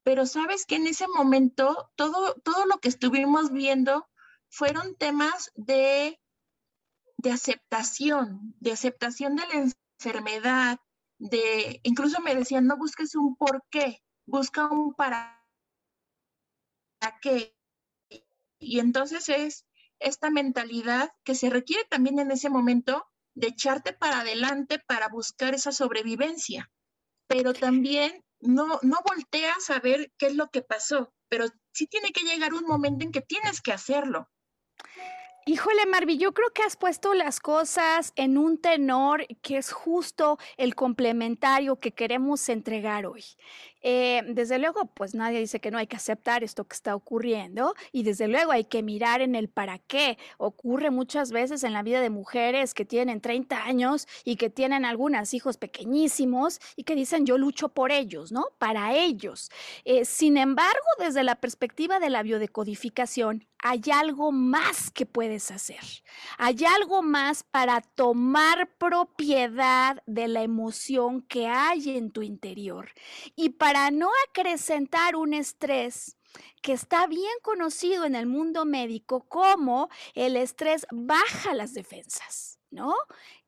pero sabes que en ese momento todo, todo lo que estuvimos viendo fueron temas de, de aceptación, de aceptación de la enfermedad, de, incluso me decían, no busques un por qué, busca un para qué. Y entonces es esta mentalidad que se requiere también en ese momento de echarte para adelante para buscar esa sobrevivencia, pero también no, no volteas a ver qué es lo que pasó, pero sí tiene que llegar un momento en que tienes que hacerlo. Híjole, Marvi, yo creo que has puesto las cosas en un tenor que es justo el complementario que queremos entregar hoy. Eh, desde luego, pues nadie dice que no hay que aceptar esto que está ocurriendo y desde luego hay que mirar en el para qué. Ocurre muchas veces en la vida de mujeres que tienen 30 años y que tienen algunos hijos pequeñísimos y que dicen yo lucho por ellos, ¿no? Para ellos. Eh, sin embargo, desde la perspectiva de la biodecodificación, hay algo más que puedes hacer. Hay algo más para tomar propiedad de la emoción que hay en tu interior y para para no acrecentar un estrés que está bien conocido en el mundo médico como el estrés baja las defensas, ¿no?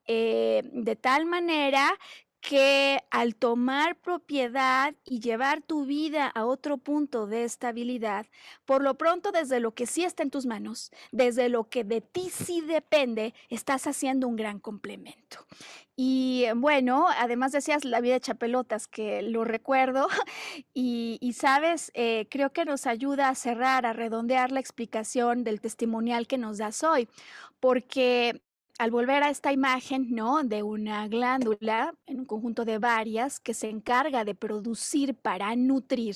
Eh, de tal manera que al tomar propiedad y llevar tu vida a otro punto de estabilidad, por lo pronto desde lo que sí está en tus manos, desde lo que de ti sí depende, estás haciendo un gran complemento. Y bueno, además decías la vida de pelotas, que lo recuerdo, y, sabes, eh, creo que nos ayuda a cerrar, a redondear la explicación del testimonial que nos das hoy, porque al volver a esta imagen, ¿no? De una glándula, en un conjunto de varias, que se encarga de producir para nutrir.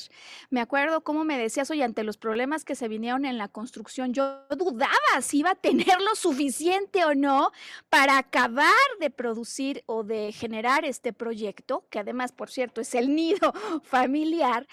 Me acuerdo cómo me decías, oye, ante los problemas que se vinieron en la construcción, yo dudaba si iba a tener lo suficiente o no para acabar de producir o de generar este proyecto, que además, por cierto, es el nido familiar,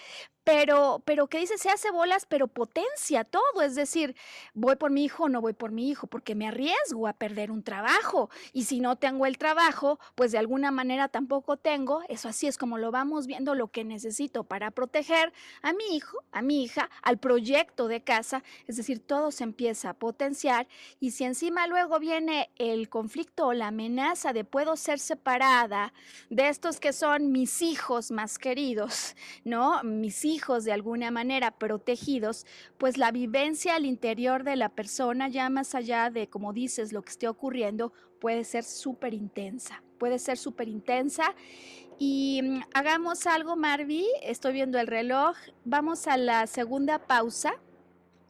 pero, pero que dice, se hace bolas, pero potencia todo. Es decir, voy por mi hijo no voy por mi hijo, porque me arriesgo a perder un trabajo. Y si no tengo el trabajo, pues de alguna manera tampoco tengo. Eso así es como lo vamos viendo, lo que necesito para proteger a mi hijo, a mi hija, al proyecto de casa. Es decir, todo se empieza a potenciar. Y si encima luego viene el conflicto o la amenaza de puedo ser separada de estos que son mis hijos más queridos, ¿no? Mis hijos de alguna manera protegidos, pues la vivencia al interior de la persona, ya más allá de, como dices, lo que esté ocurriendo, puede ser súper intensa, puede ser súper intensa. Y mm, hagamos algo, Marvi, estoy viendo el reloj, vamos a la segunda pausa.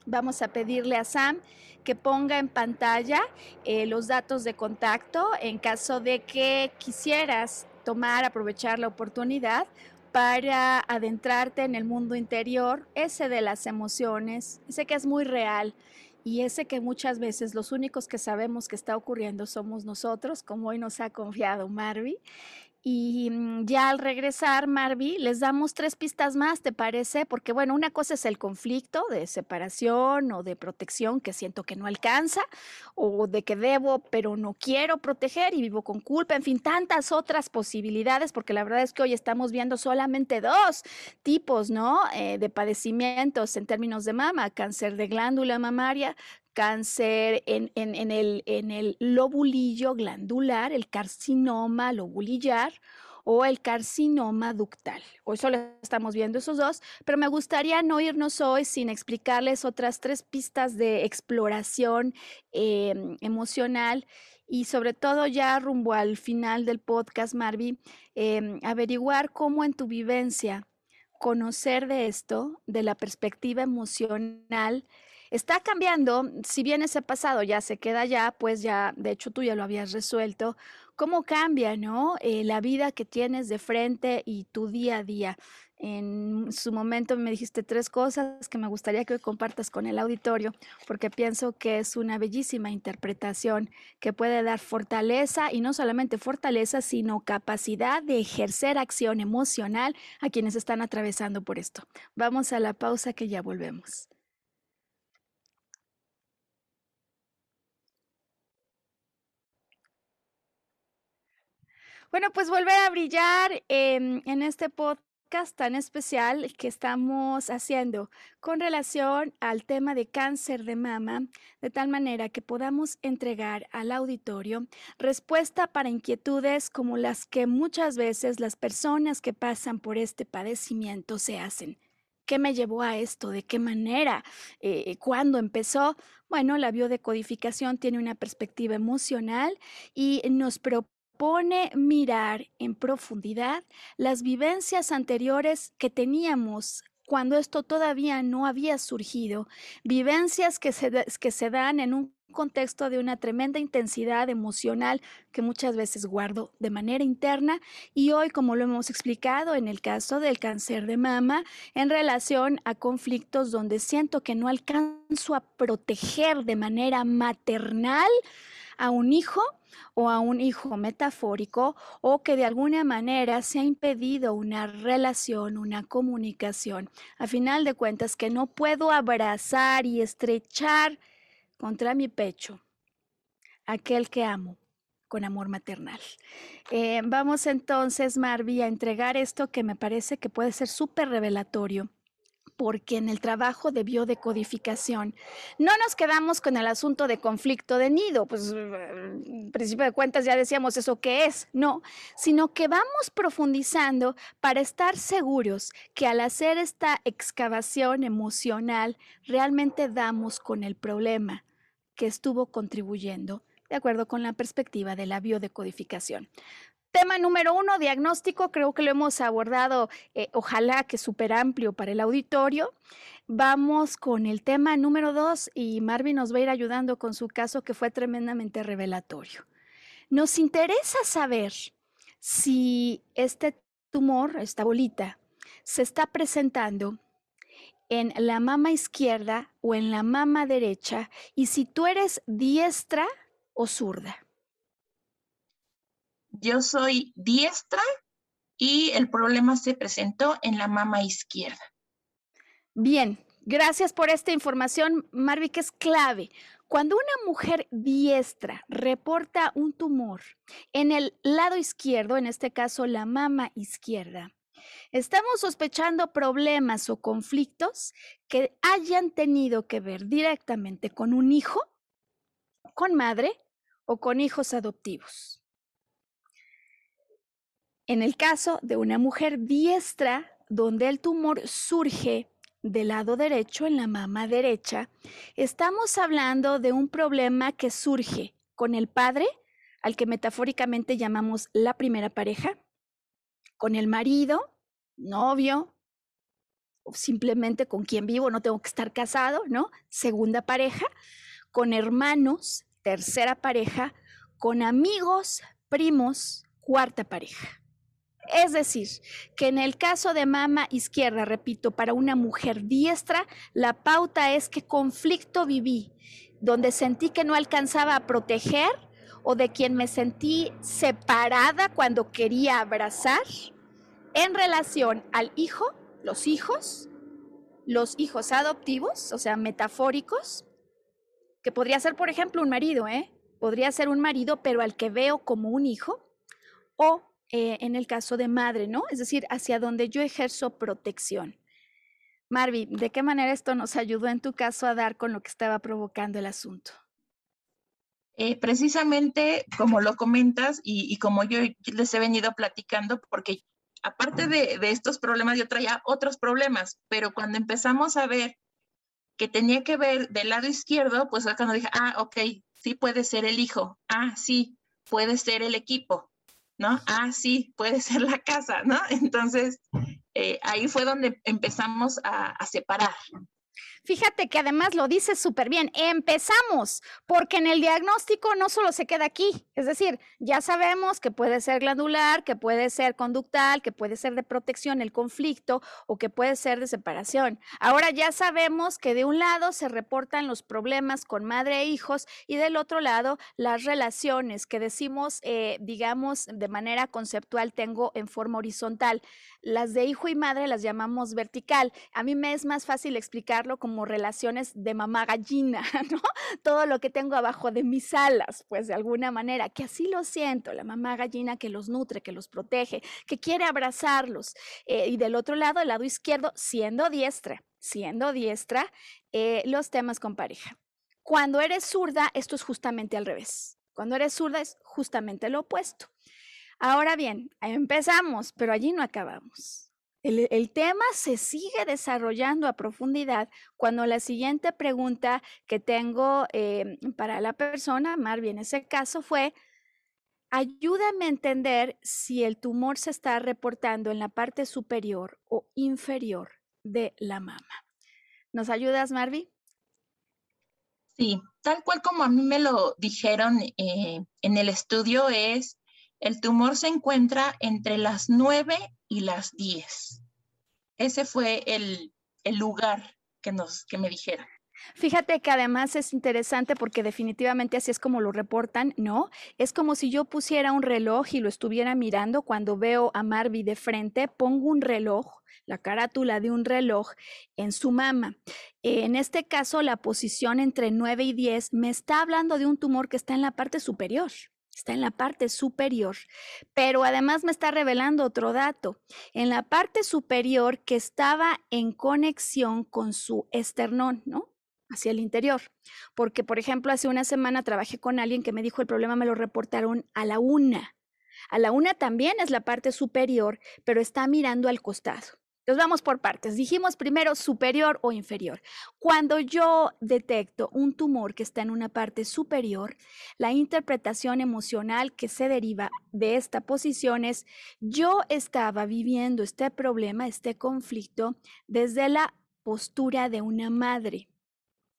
Vamos a pedirle a Sam que ponga en pantalla eh, los datos de contacto en caso de que quisieras tomar, aprovechar la oportunidad para adentrarte en el mundo interior, ese de las emociones, ese que es muy real y ese que muchas veces los únicos que sabemos que está ocurriendo somos nosotros, como hoy nos ha confiado Marvi. Y mm, ya al regresar, Marvi, les damos tres pistas más, ¿te parece? Porque bueno, una cosa es el conflicto de separación o de protección que siento que no alcanza, o de que debo pero no quiero proteger y vivo con culpa, en fin, tantas otras posibilidades, porque la verdad es que hoy estamos viendo solamente dos tipos, ¿no? Eh, de padecimientos en términos de mama, cáncer de glándula mamaria, cáncer en, el, en lobulillo glandular, el carcinoma lobulillar, o el carcinoma ductal. Hoy solo estamos viendo esos dos, pero me gustaría no irnos hoy sin explicarles otras tres pistas de exploración em, emocional y sobre todo ya rumbo al final del podcast, Marvi, em, averiguar cómo en tu vivencia conocer de esto, de la perspectiva emocional, está cambiando, si bien ese pasado ya se queda ya, pues ya, de hecho tú ya lo habías resuelto, cómo cambia, ¿no? Eh, la vida que tienes de frente y tu día a día. En su momento me dijiste tres cosas que me gustaría que compartas con el auditorio, porque pienso que es una bellísima interpretación que puede dar fortaleza y no solamente fortaleza, sino capacidad de ejercer acción emocional a quienes están atravesando por esto. Vamos a la pausa que ya volvemos. Bueno, pues volver a brillar en este podcast tan especial que estamos haciendo con relación al tema de cáncer de mama, de tal manera que podamos entregar al auditorio respuesta para inquietudes como las que muchas veces las personas que pasan por este padecimiento se hacen. ¿Qué me llevó a esto? ¿De qué manera? Eh, ¿Cuándo empezó? Bueno, la biodecodificación tiene una perspectiva emocional y nos propone pone mirar en profundidad las vivencias anteriores que teníamos cuando esto todavía no había surgido, vivencias que se, que se dan en un contexto de una tremenda intensidad emocional que muchas veces guardo de manera interna y hoy, como lo hemos explicado en el caso del cáncer de mama, en relación a conflictos donde siento que no alcanzo a proteger de manera maternal a un hijo o a un hijo metafórico o que de alguna manera se ha impedido una relación, una comunicación. A final de cuentas, que no puedo abrazar y estrechar contra mi pecho aquel que amo con amor maternal. Eh, vamos entonces, Marvi, a entregar esto que me parece que puede ser súper revelatorio porque en el trabajo de biodecodificación no nos quedamos con el asunto de conflicto de nido, pues en principio de cuentas ya decíamos eso qué es, no, sino que vamos profundizando para estar seguros que al hacer esta excavación emocional realmente damos con el problema que estuvo contribuyendo de acuerdo con la perspectiva de la biodecodificación. Tema número uno, diagnóstico, creo que lo hemos abordado, eh, ojalá que súper amplio para el auditorio. Vamos con el tema número dos y Marvin nos va a ir ayudando con su caso que fue tremendamente revelatorio. Nos interesa saber si este tumor, esta bolita, se está presentando en la mama izquierda o en la mama derecha y si tú eres diestra o zurda. Yo soy diestra y el problema se presentó en la mama izquierda. Bien, gracias por esta información, Marvi, que es clave. Cuando una mujer diestra reporta un tumor en el lado izquierdo, en este caso la mama izquierda, estamos sospechando problemas o conflictos que hayan tenido que ver directamente con un hijo, con madre o con hijos adoptivos. En el caso de una mujer diestra, donde el tumor surge del lado derecho, en la mama derecha, estamos hablando de un problema que surge con el padre, al que metafóricamente llamamos la primera pareja, con el marido, novio, o simplemente con quien vivo, no tengo que estar casado, ¿no? Segunda pareja, con hermanos, tercera pareja, con amigos, primos, cuarta pareja. Es decir, que en el caso de mama izquierda, repito, para una mujer diestra, la pauta es que conflicto viví, donde sentí que no alcanzaba a proteger o de quien me sentí separada cuando quería abrazar en relación al hijo, los hijos, los hijos adoptivos, o sea, metafóricos, que podría ser, por ejemplo, un marido, ¿eh? Podría ser un marido, pero al que veo como un hijo, o eh, en el caso de madre, ¿no? Es decir, hacia donde yo ejerzo protección. Marvi, ¿de qué manera esto nos ayudó en tu caso a dar con lo que estaba provocando el asunto? eh, precisamente como lo comentas y, como yo les he venido platicando, porque aparte de, estos problemas yo traía otros problemas, pero cuando empezamos a ver que tenía que ver del lado izquierdo, pues cuando dije, ah, ok, sí puede ser el hijo, ah, sí, puede ser el equipo, ¿no? Ah, sí, puede ser la casa, ¿no? Entonces, eh, ahí fue donde empezamos a, a separar. Fíjate que además lo dice súper bien. Empezamos, porque en el diagnóstico no solo se queda aquí, es decir, ya sabemos que puede ser glandular, que puede ser conductal, que puede ser de protección el conflicto o que puede ser de separación. Ahora ya sabemos que de un lado se reportan los problemas con madre e hijos y del otro lado las relaciones que decimos, eh, digamos, de manera conceptual tengo en forma horizontal. Las de hijo y madre las llamamos vertical. A mí me es más fácil explicarlo como relaciones de mamá gallina. Todo lo que tengo abajo de mis alas, pues de alguna manera, que así lo siento, la mamá gallina que los nutre, que los protege, que quiere abrazarlos. Eh, y del otro lado, el lado izquierdo, siendo diestra, siendo diestra, eh, los temas con pareja. Cuando eres zurda, esto es justamente al revés. Cuando eres zurda es justamente lo opuesto. Ahora bien, empezamos, pero allí no acabamos. El, tema se sigue desarrollando a profundidad cuando la siguiente pregunta que tengo em, para la persona, Marvi en ese caso, fue, ayúdame a entender si el tumor se está reportando en la parte superior o inferior de la mama. ¿Nos ayudas, Marvi? Sí, tal cual como a mí me lo dijeron eh, en el estudio es el tumor se encuentra entre las 9 y las 10. Ese fue el, lugar que, nos, que me dijeron. Fíjate que además es interesante porque definitivamente así es como lo reportan, ¿no? Es como si yo pusiera un reloj y lo estuviera mirando cuando veo a Marvi de frente, pongo un reloj, la carátula de un reloj en su mama. En este caso, la posición entre 9 y 10 me está hablando de un tumor que está en la parte superior está en la parte superior, pero además me está revelando otro dato. En la parte superior que estaba en conexión con su esternón, ¿no? Hacia el interior. Porque, por ejemplo, hace una semana trabajé con alguien que me dijo el problema me lo reportaron a la una. A la una también es la parte superior, pero está mirando al costado. Entonces vamos por partes. Dijimos primero superior o inferior. Cuando yo detecto un tumor que está en una parte superior, la interpretación emocional que se deriva de esta posición es yo estaba viviendo este problema, este conflicto desde la postura de una madre.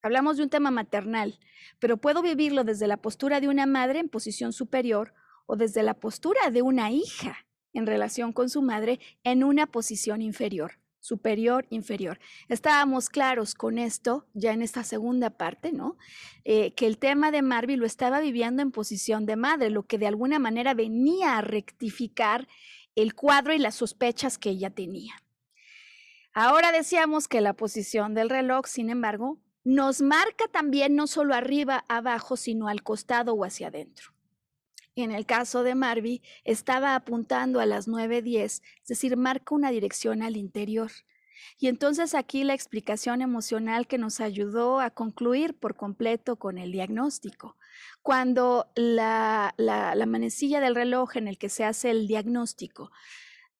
Hablamos de un tema maternal, pero puedo vivirlo desde la postura de una madre en posición superior o desde la postura de una hija en relación con su madre en una posición inferior, superior, inferior. Estábamos claros con esto ya en esta segunda parte, ¿no? Eh, que el tema de Marvi lo estaba viviendo en posición de madre, lo que de alguna manera venía a rectificar el cuadro y las sospechas que ella tenía. Ahora decíamos que la posición del reloj, sin embargo, nos marca también no solo arriba, abajo, sino al costado o hacia adentro en el caso de Marvi, estaba apuntando a las 9.10, es decir, marca una dirección al interior. Y entonces aquí la explicación emocional que nos ayudó a concluir por completo con el diagnóstico. Cuando la, la, la manecilla del reloj en el que se hace el diagnóstico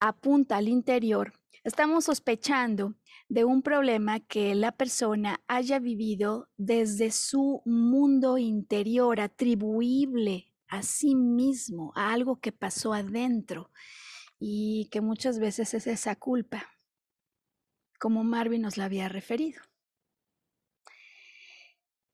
apunta al interior, estamos sospechando de un problema que la persona haya vivido desde su mundo interior atribuible a sí mismo, a algo que pasó adentro y que muchas veces es esa culpa, como Marvin nos la había referido.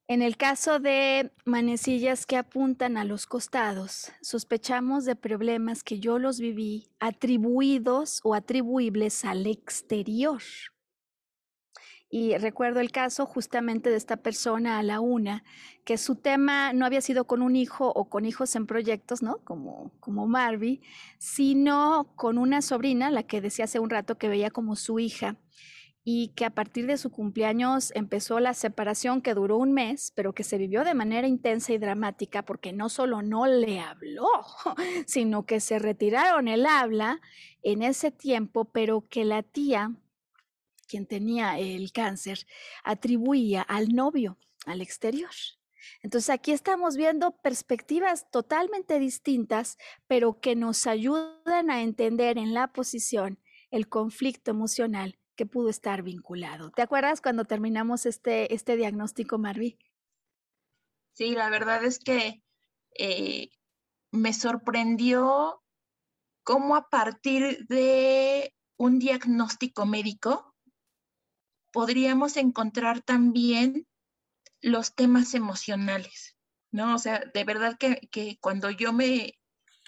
En el caso de manecillas que apuntan a los costados, sospechamos de problemas que yo los viví atribuidos o atribuibles al exterior. Y recuerdo el caso justamente de esta persona a la una, que su tema no había sido con un hijo o con hijos en proyectos, ¿no? Como, como sino con una sobrina, la que decía hace un rato que veía como su hija, y que a partir de su cumpleaños empezó la separación que duró un mes, pero que se vivió de manera intensa y dramática porque no solo no le habló, sino que se retiraron el habla en ese tiempo, pero que la tía quien tenía el cáncer, atribuía al novio, al exterior. Entonces aquí estamos viendo perspectivas totalmente distintas, pero que nos ayudan a entender en la posición el conflicto emocional que pudo estar vinculado. ¿Te acuerdas cuando terminamos este, este diagnóstico, Marvi? Sí, la verdad es que eh, me sorprendió cómo a partir de un diagnóstico médico podríamos encontrar también los temas emocionales, ¿no? O sea, de verdad que, cuando yo me,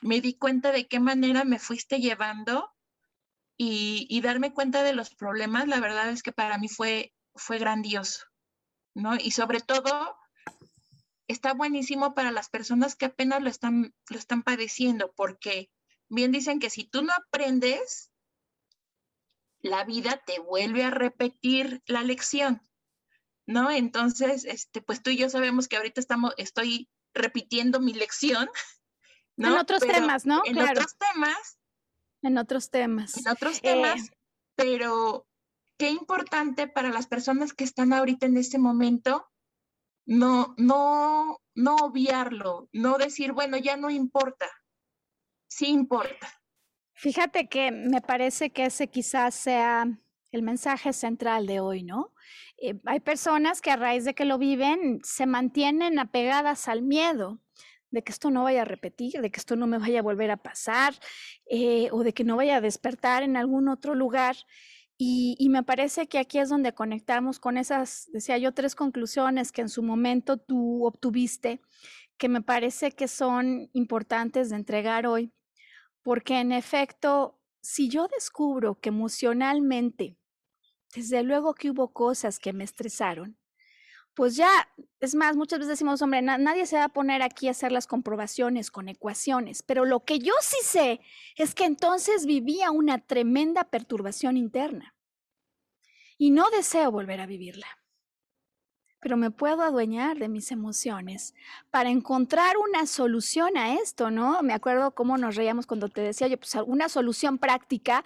me di cuenta de qué manera me fuiste llevando y, darme cuenta de los problemas, la verdad es que para mí fue, fue grandioso, ¿no? Y sobre todo, está buenísimo para las personas que apenas lo están, lo están padeciendo, porque bien dicen que si tú no aprendes, la vida te vuelve a repetir la lección. ¿no? Entonces, este, pues tú y yo sabemos que ahorita estamos, estoy repitiendo mi lección, ¿no? En otros temas, ¿no? En otros temas. En otros temas. En otros temas, eh, pero qué importante para las personas que están ahorita en este momento no, no, no obviarlo, no decir, bueno, ya no importa, sí importa. Fíjate que me parece que ese quizás sea el mensaje central de hoy, ¿no? Eh, hay personas que a raíz de que lo viven se mantienen apegadas al miedo de que esto no vaya a repetir, de que esto no me vaya a volver a pasar eh, o de que no vaya a despertar en algún otro lugar. Y, y, me parece que aquí es donde conectamos con esas, decía yo, tres conclusiones que en su momento tú obtuviste, que me parece que son importantes de entregar hoy, porque en efecto, si yo descubro que emocionalmente desde luego que hubo cosas que me estresaron. Pues ya, es más, muchas veces decimos, hombre, nadie se va a poner aquí a hacer las comprobaciones con ecuaciones, pero lo que yo sí sé es que entonces vivía una tremenda perturbación interna y no deseo volver a vivirla. Pero me puedo adueñar de mis emociones para encontrar una solución a esto, ¿no? Me acuerdo cómo nos reíamos cuando te decía yo, pues una solución práctica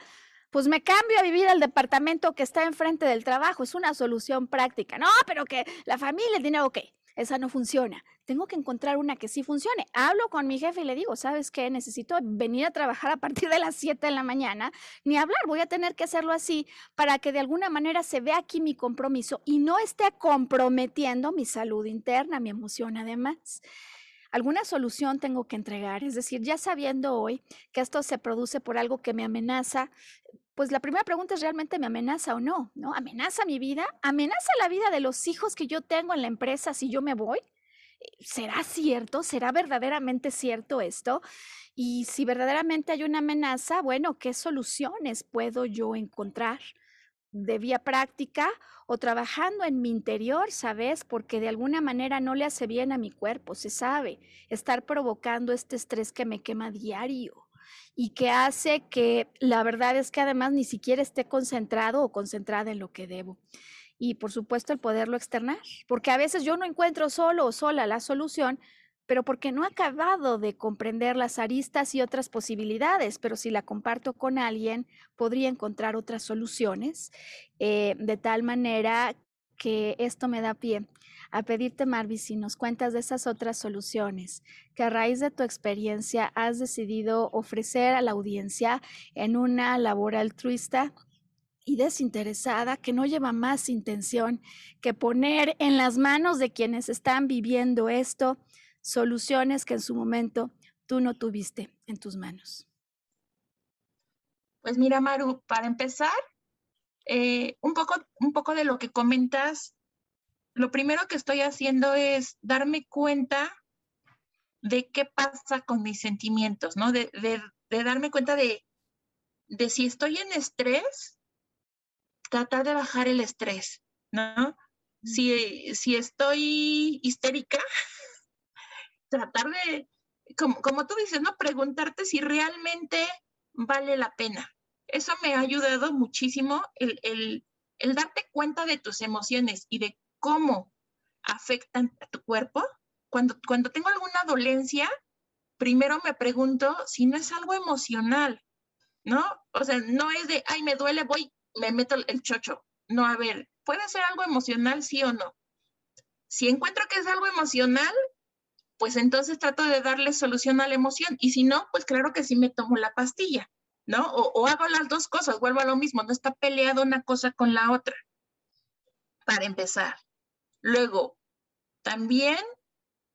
pues me cambio a vivir al departamento que está enfrente del trabajo. Es una solución práctica. No, pero que la familia, el dinero, ok, esa no funciona. Tengo que encontrar una que sí funcione. Hablo con mi jefe y le digo, ¿sabes qué? Necesito venir a trabajar a partir de las 7 de la mañana. Ni hablar, voy a tener que hacerlo así para que de alguna manera se vea aquí mi compromiso y no esté comprometiendo mi salud interna, mi emoción además alguna solución tengo que entregar, es decir, ya sabiendo hoy que esto se produce por algo que me amenaza, pues la primera pregunta es realmente me amenaza o no, ¿no? ¿Amenaza mi vida? ¿Amenaza la vida de los hijos que yo tengo en la empresa si yo me voy? ¿Será cierto? ¿Será verdaderamente cierto esto? Y si verdaderamente hay una amenaza, bueno, ¿qué soluciones puedo yo encontrar? de vía práctica o trabajando en mi interior, ¿sabes? Porque de alguna manera no le hace bien a mi cuerpo, se sabe, estar provocando este estrés que me quema diario y que hace que la verdad es que además ni siquiera esté concentrado o concentrada en lo que debo. Y por supuesto el poderlo externar, porque a veces yo no encuentro solo o sola la solución, pero porque no he acabado de comprender las aristas y otras posibilidades, pero si la comparto con alguien, podría encontrar otras soluciones, eh, de tal manera que esto me da pie a pedirte, Marvi, si nos cuentas de esas otras soluciones que a raíz de tu experiencia has decidido ofrecer a la audiencia en una labor altruista y desinteresada que no lleva más intención que poner en las manos de quienes están viviendo esto soluciones que en su momento tú no tuviste en tus manos. Pues mira, Maru, para empezar, eh, un, poco, un poco de lo que comentas lo primero que estoy haciendo es darme cuenta de qué pasa con mis sentimientos, ¿no? De, darme cuenta de, de, si estoy en estrés, tratar de bajar el estrés, ¿no? Si, si estoy histérica, tratar de, como, como tú dices, ¿no? Preguntarte si realmente vale la pena. Eso me ha ayudado muchísimo el, el, darte cuenta de tus emociones y de cómo afectan a tu cuerpo, cuando, cuando tengo alguna dolencia, primero me pregunto si no es algo emocional, ¿no? O sea, no es de, ay, me duele, voy, me meto el chocho. No, a ver, puede ser algo emocional, sí o no. Si encuentro que es algo emocional, pues entonces trato de darle solución a la emoción. Y si no, pues claro que sí me tomo la pastilla, ¿no? O, hago las dos cosas, vuelvo a lo mismo, no está peleado una cosa con la otra, para empezar. Luego, también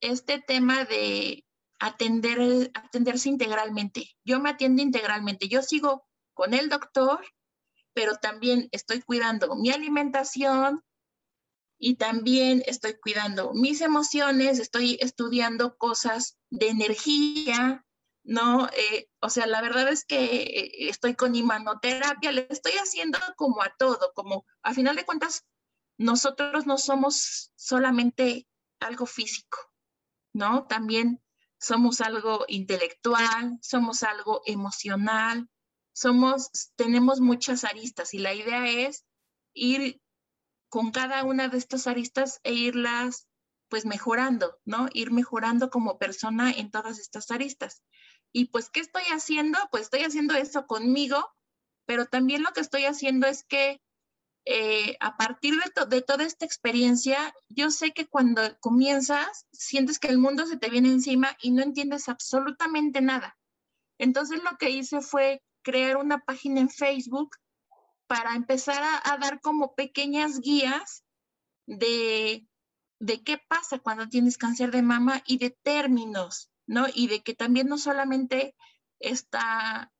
este tema de atender, atenderse integralmente. Yo me atiendo integralmente. Yo sigo con el doctor, pero también estoy cuidando mi alimentación y también estoy cuidando mis emociones, estoy estudiando cosas de energía, ¿no? Eh, o sea, la verdad es que eh, estoy con imanoterapia, le estoy haciendo como a todo, como a final de cuentas, nosotros no somos solamente algo físico, ¿no? También somos algo intelectual, somos algo emocional, somos, tenemos muchas aristas y la idea es ir con cada una de estas aristas e irlas pues mejorando, ¿no? Ir mejorando como persona en todas estas aristas. Y pues, ¿qué estoy haciendo? Pues estoy haciendo eso conmigo, pero también lo que estoy haciendo es que eh, a partir de, de, toda esta experiencia, yo sé que cuando comienzas, sientes que el mundo se te viene encima y no entiendes absolutamente nada. Entonces lo que hice fue crear una página en Facebook para empezar a, a dar como pequeñas guías de, de qué pasa cuando tienes cáncer de mama y de términos, ¿no? Y de que también no solamente está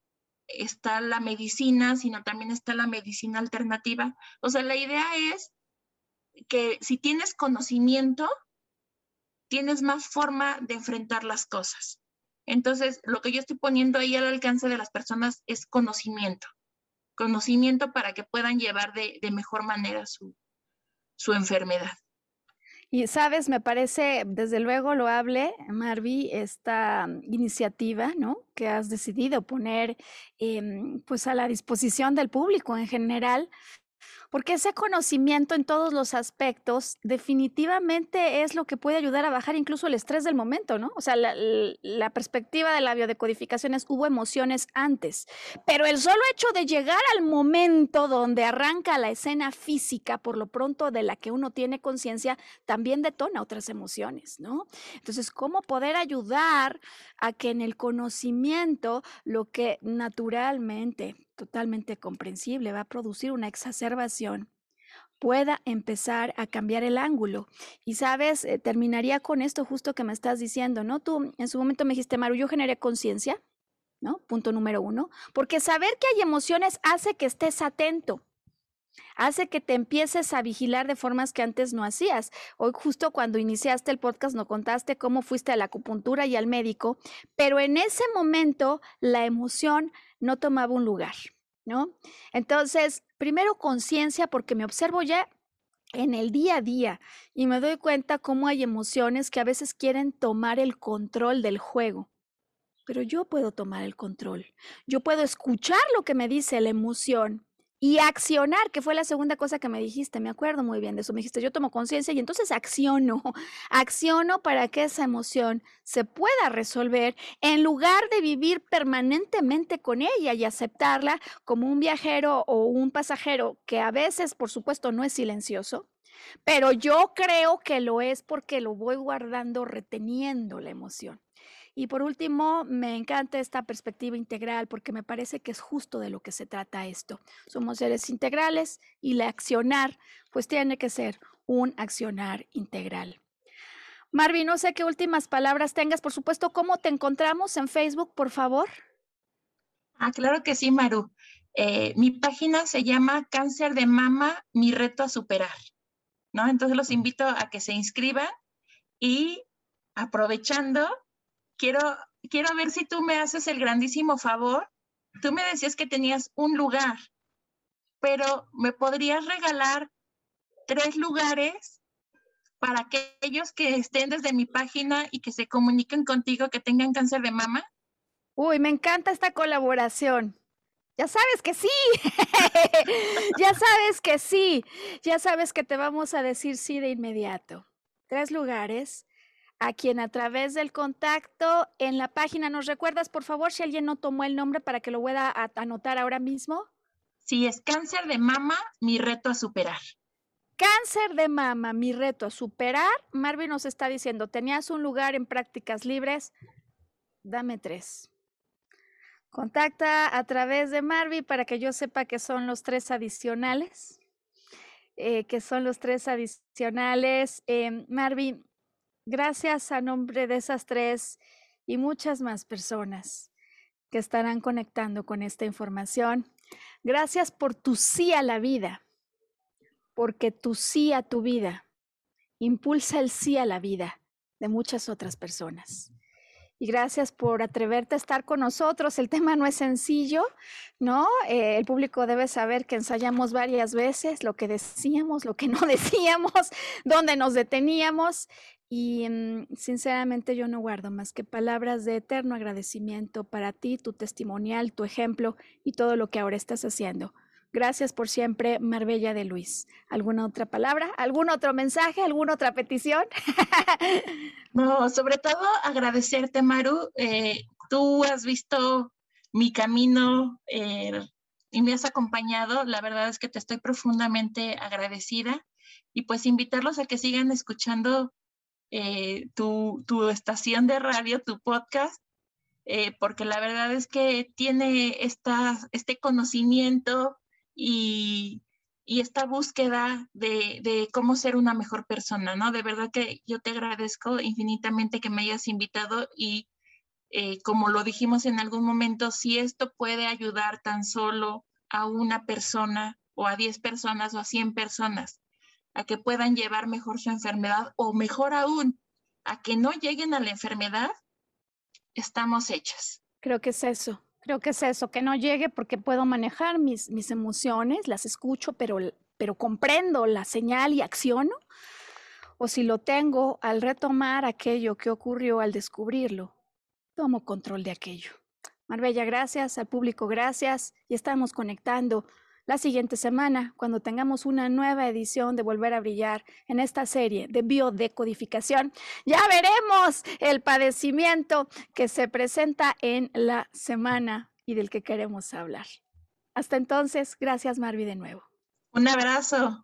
está la medicina, sino también está la medicina alternativa. O sea, la idea es que si tienes conocimiento, tienes más forma de enfrentar las cosas. Entonces, lo que yo estoy poniendo ahí al alcance de las personas es conocimiento. Conocimiento para que puedan llevar de, de mejor manera su, su enfermedad. Y sabes, me parece desde luego loable, Marvi, esta iniciativa, ¿no? Que has decidido poner, eh, pues, a la disposición del público en general porque ese conocimiento en todos los aspectos definitivamente es lo que puede ayudar a bajar incluso el estrés del momento, ¿no? O sea, la, perspectiva de la biodecodificación es hubo emociones antes, pero el solo hecho de llegar al momento donde arranca la escena física, por lo pronto de la que uno tiene conciencia, también detona otras emociones, ¿no? Entonces, ¿cómo poder ayudar a que en el conocimiento lo que naturalmente totalmente comprensible, va a producir una exacerbación, pueda empezar a cambiar el ángulo. Y sabes, eh, terminaría con esto justo que me estás diciendo, ¿no? Tú en su momento me dijiste, Maru, yo generé conciencia, ¿no? Punto número uno, porque saber que hay emociones hace que estés atento hace que te empieces a vigilar de formas que antes no hacías. Hoy justo cuando iniciaste el podcast nos contaste cómo fuiste a la acupuntura y al médico, pero en ese momento la emoción no tomaba un lugar, ¿no? Entonces, primero conciencia porque me observo ya en el día a día y me doy cuenta cómo hay emociones que a veces quieren tomar el control del juego. Pero yo puedo tomar el control. Yo puedo escuchar lo que me dice la emoción y accionar, que fue la segunda cosa que me dijiste, me acuerdo muy bien de eso, me dijiste, yo tomo conciencia y entonces acciono, acciono para que esa emoción se pueda resolver en lugar de vivir permanentemente con ella y aceptarla como un viajero o un pasajero que a veces, por supuesto, no es silencioso, pero yo creo que lo es porque lo voy guardando, reteniendo la emoción. Y por último, me encanta esta perspectiva integral porque me parece que es justo de lo que se trata esto. Somos seres integrales y la accionar, pues tiene que ser un accionar integral. Marvin, no sé qué últimas palabras tengas. Por supuesto, ¿cómo te encontramos en Facebook, por favor? Ah, claro que sí, Maru. Eh, mi página se llama Cáncer de Mama, mi reto a superar. ¿No? Entonces los invito a que se inscriban y aprovechando, quiero, quiero ver si tú me haces el grandísimo favor. Tú me decías que tenías un lugar, pero ¿me podrías regalar tres lugares para aquellos que estén desde mi página y que se comuniquen contigo que tengan cáncer de mama? Uy, me encanta esta colaboración. Ya sabes que sí, ya sabes que sí, ya sabes que te vamos a decir sí de inmediato. Tres lugares a quien a través del contacto en la página, ¿nos recuerdas por favor si alguien no tomó el nombre para que lo pueda anotar ahora mismo? Sí, es cáncer de mama, mi reto a superar. Cáncer de mama, mi reto a superar. Marvin nos está diciendo, tenías un lugar en prácticas libres, dame tres. Contacta a través de Marvin para que yo sepa que son los tres adicionales. Eh, que son los tres adicionales. Eh, Marvin, gracias a nombre de esas tres y muchas más personas que estarán conectando con esta información. Gracias por tu sí a la vida porque tu sí a tu vida impulsa el sí a la vida de muchas otras personas. Y gracias por atreverte a estar con nosotros. El tema no es sencillo, ¿no? Eh, el público debe saber que ensayamos varias veces lo que decíamos, lo que no decíamos, dónde nos deteníamos. Y mm, sinceramente yo no guardo más que palabras de eterno agradecimiento para ti, tu testimonial, tu ejemplo y todo lo que ahora estás haciendo. Gracias por siempre, Marbella de Luis. ¿Alguna otra palabra? ¿Algún otro mensaje? ¿Alguna otra petición? no, sobre todo agradecerte, Maru. Eh, tú has visto mi camino eh, y me has acompañado. La verdad es que te estoy profundamente agradecida y pues invitarlos a que sigan escuchando eh, tu, tu, estación de radio, tu podcast, porque la verdad es que tiene esta, este conocimiento y, esta búsqueda de, cómo ser una mejor persona, ¿no? De verdad que yo te agradezco infinitamente que me hayas invitado y eh, como lo dijimos en algún momento, si esto puede ayudar tan solo a una persona o a 10 personas o a 100 personas a que puedan llevar mejor su enfermedad o mejor aún, a que no lleguen a la enfermedad, estamos hechas. Creo que es eso. Creo que es eso, que no llegue porque puedo manejar mis, mis emociones, las escucho, pero, pero comprendo la señal y acciono. O si lo tengo al retomar aquello que ocurrió al descubrirlo, tomo control de aquello. Marbella, gracias, al público, gracias, y estamos conectando la siguiente semana, cuando tengamos una nueva edición de Volver a Brillar en esta serie de biodecodificación, ya veremos el padecimiento que se presenta en la semana y del que queremos hablar. Hasta entonces, gracias Marvi de nuevo. Un abrazo.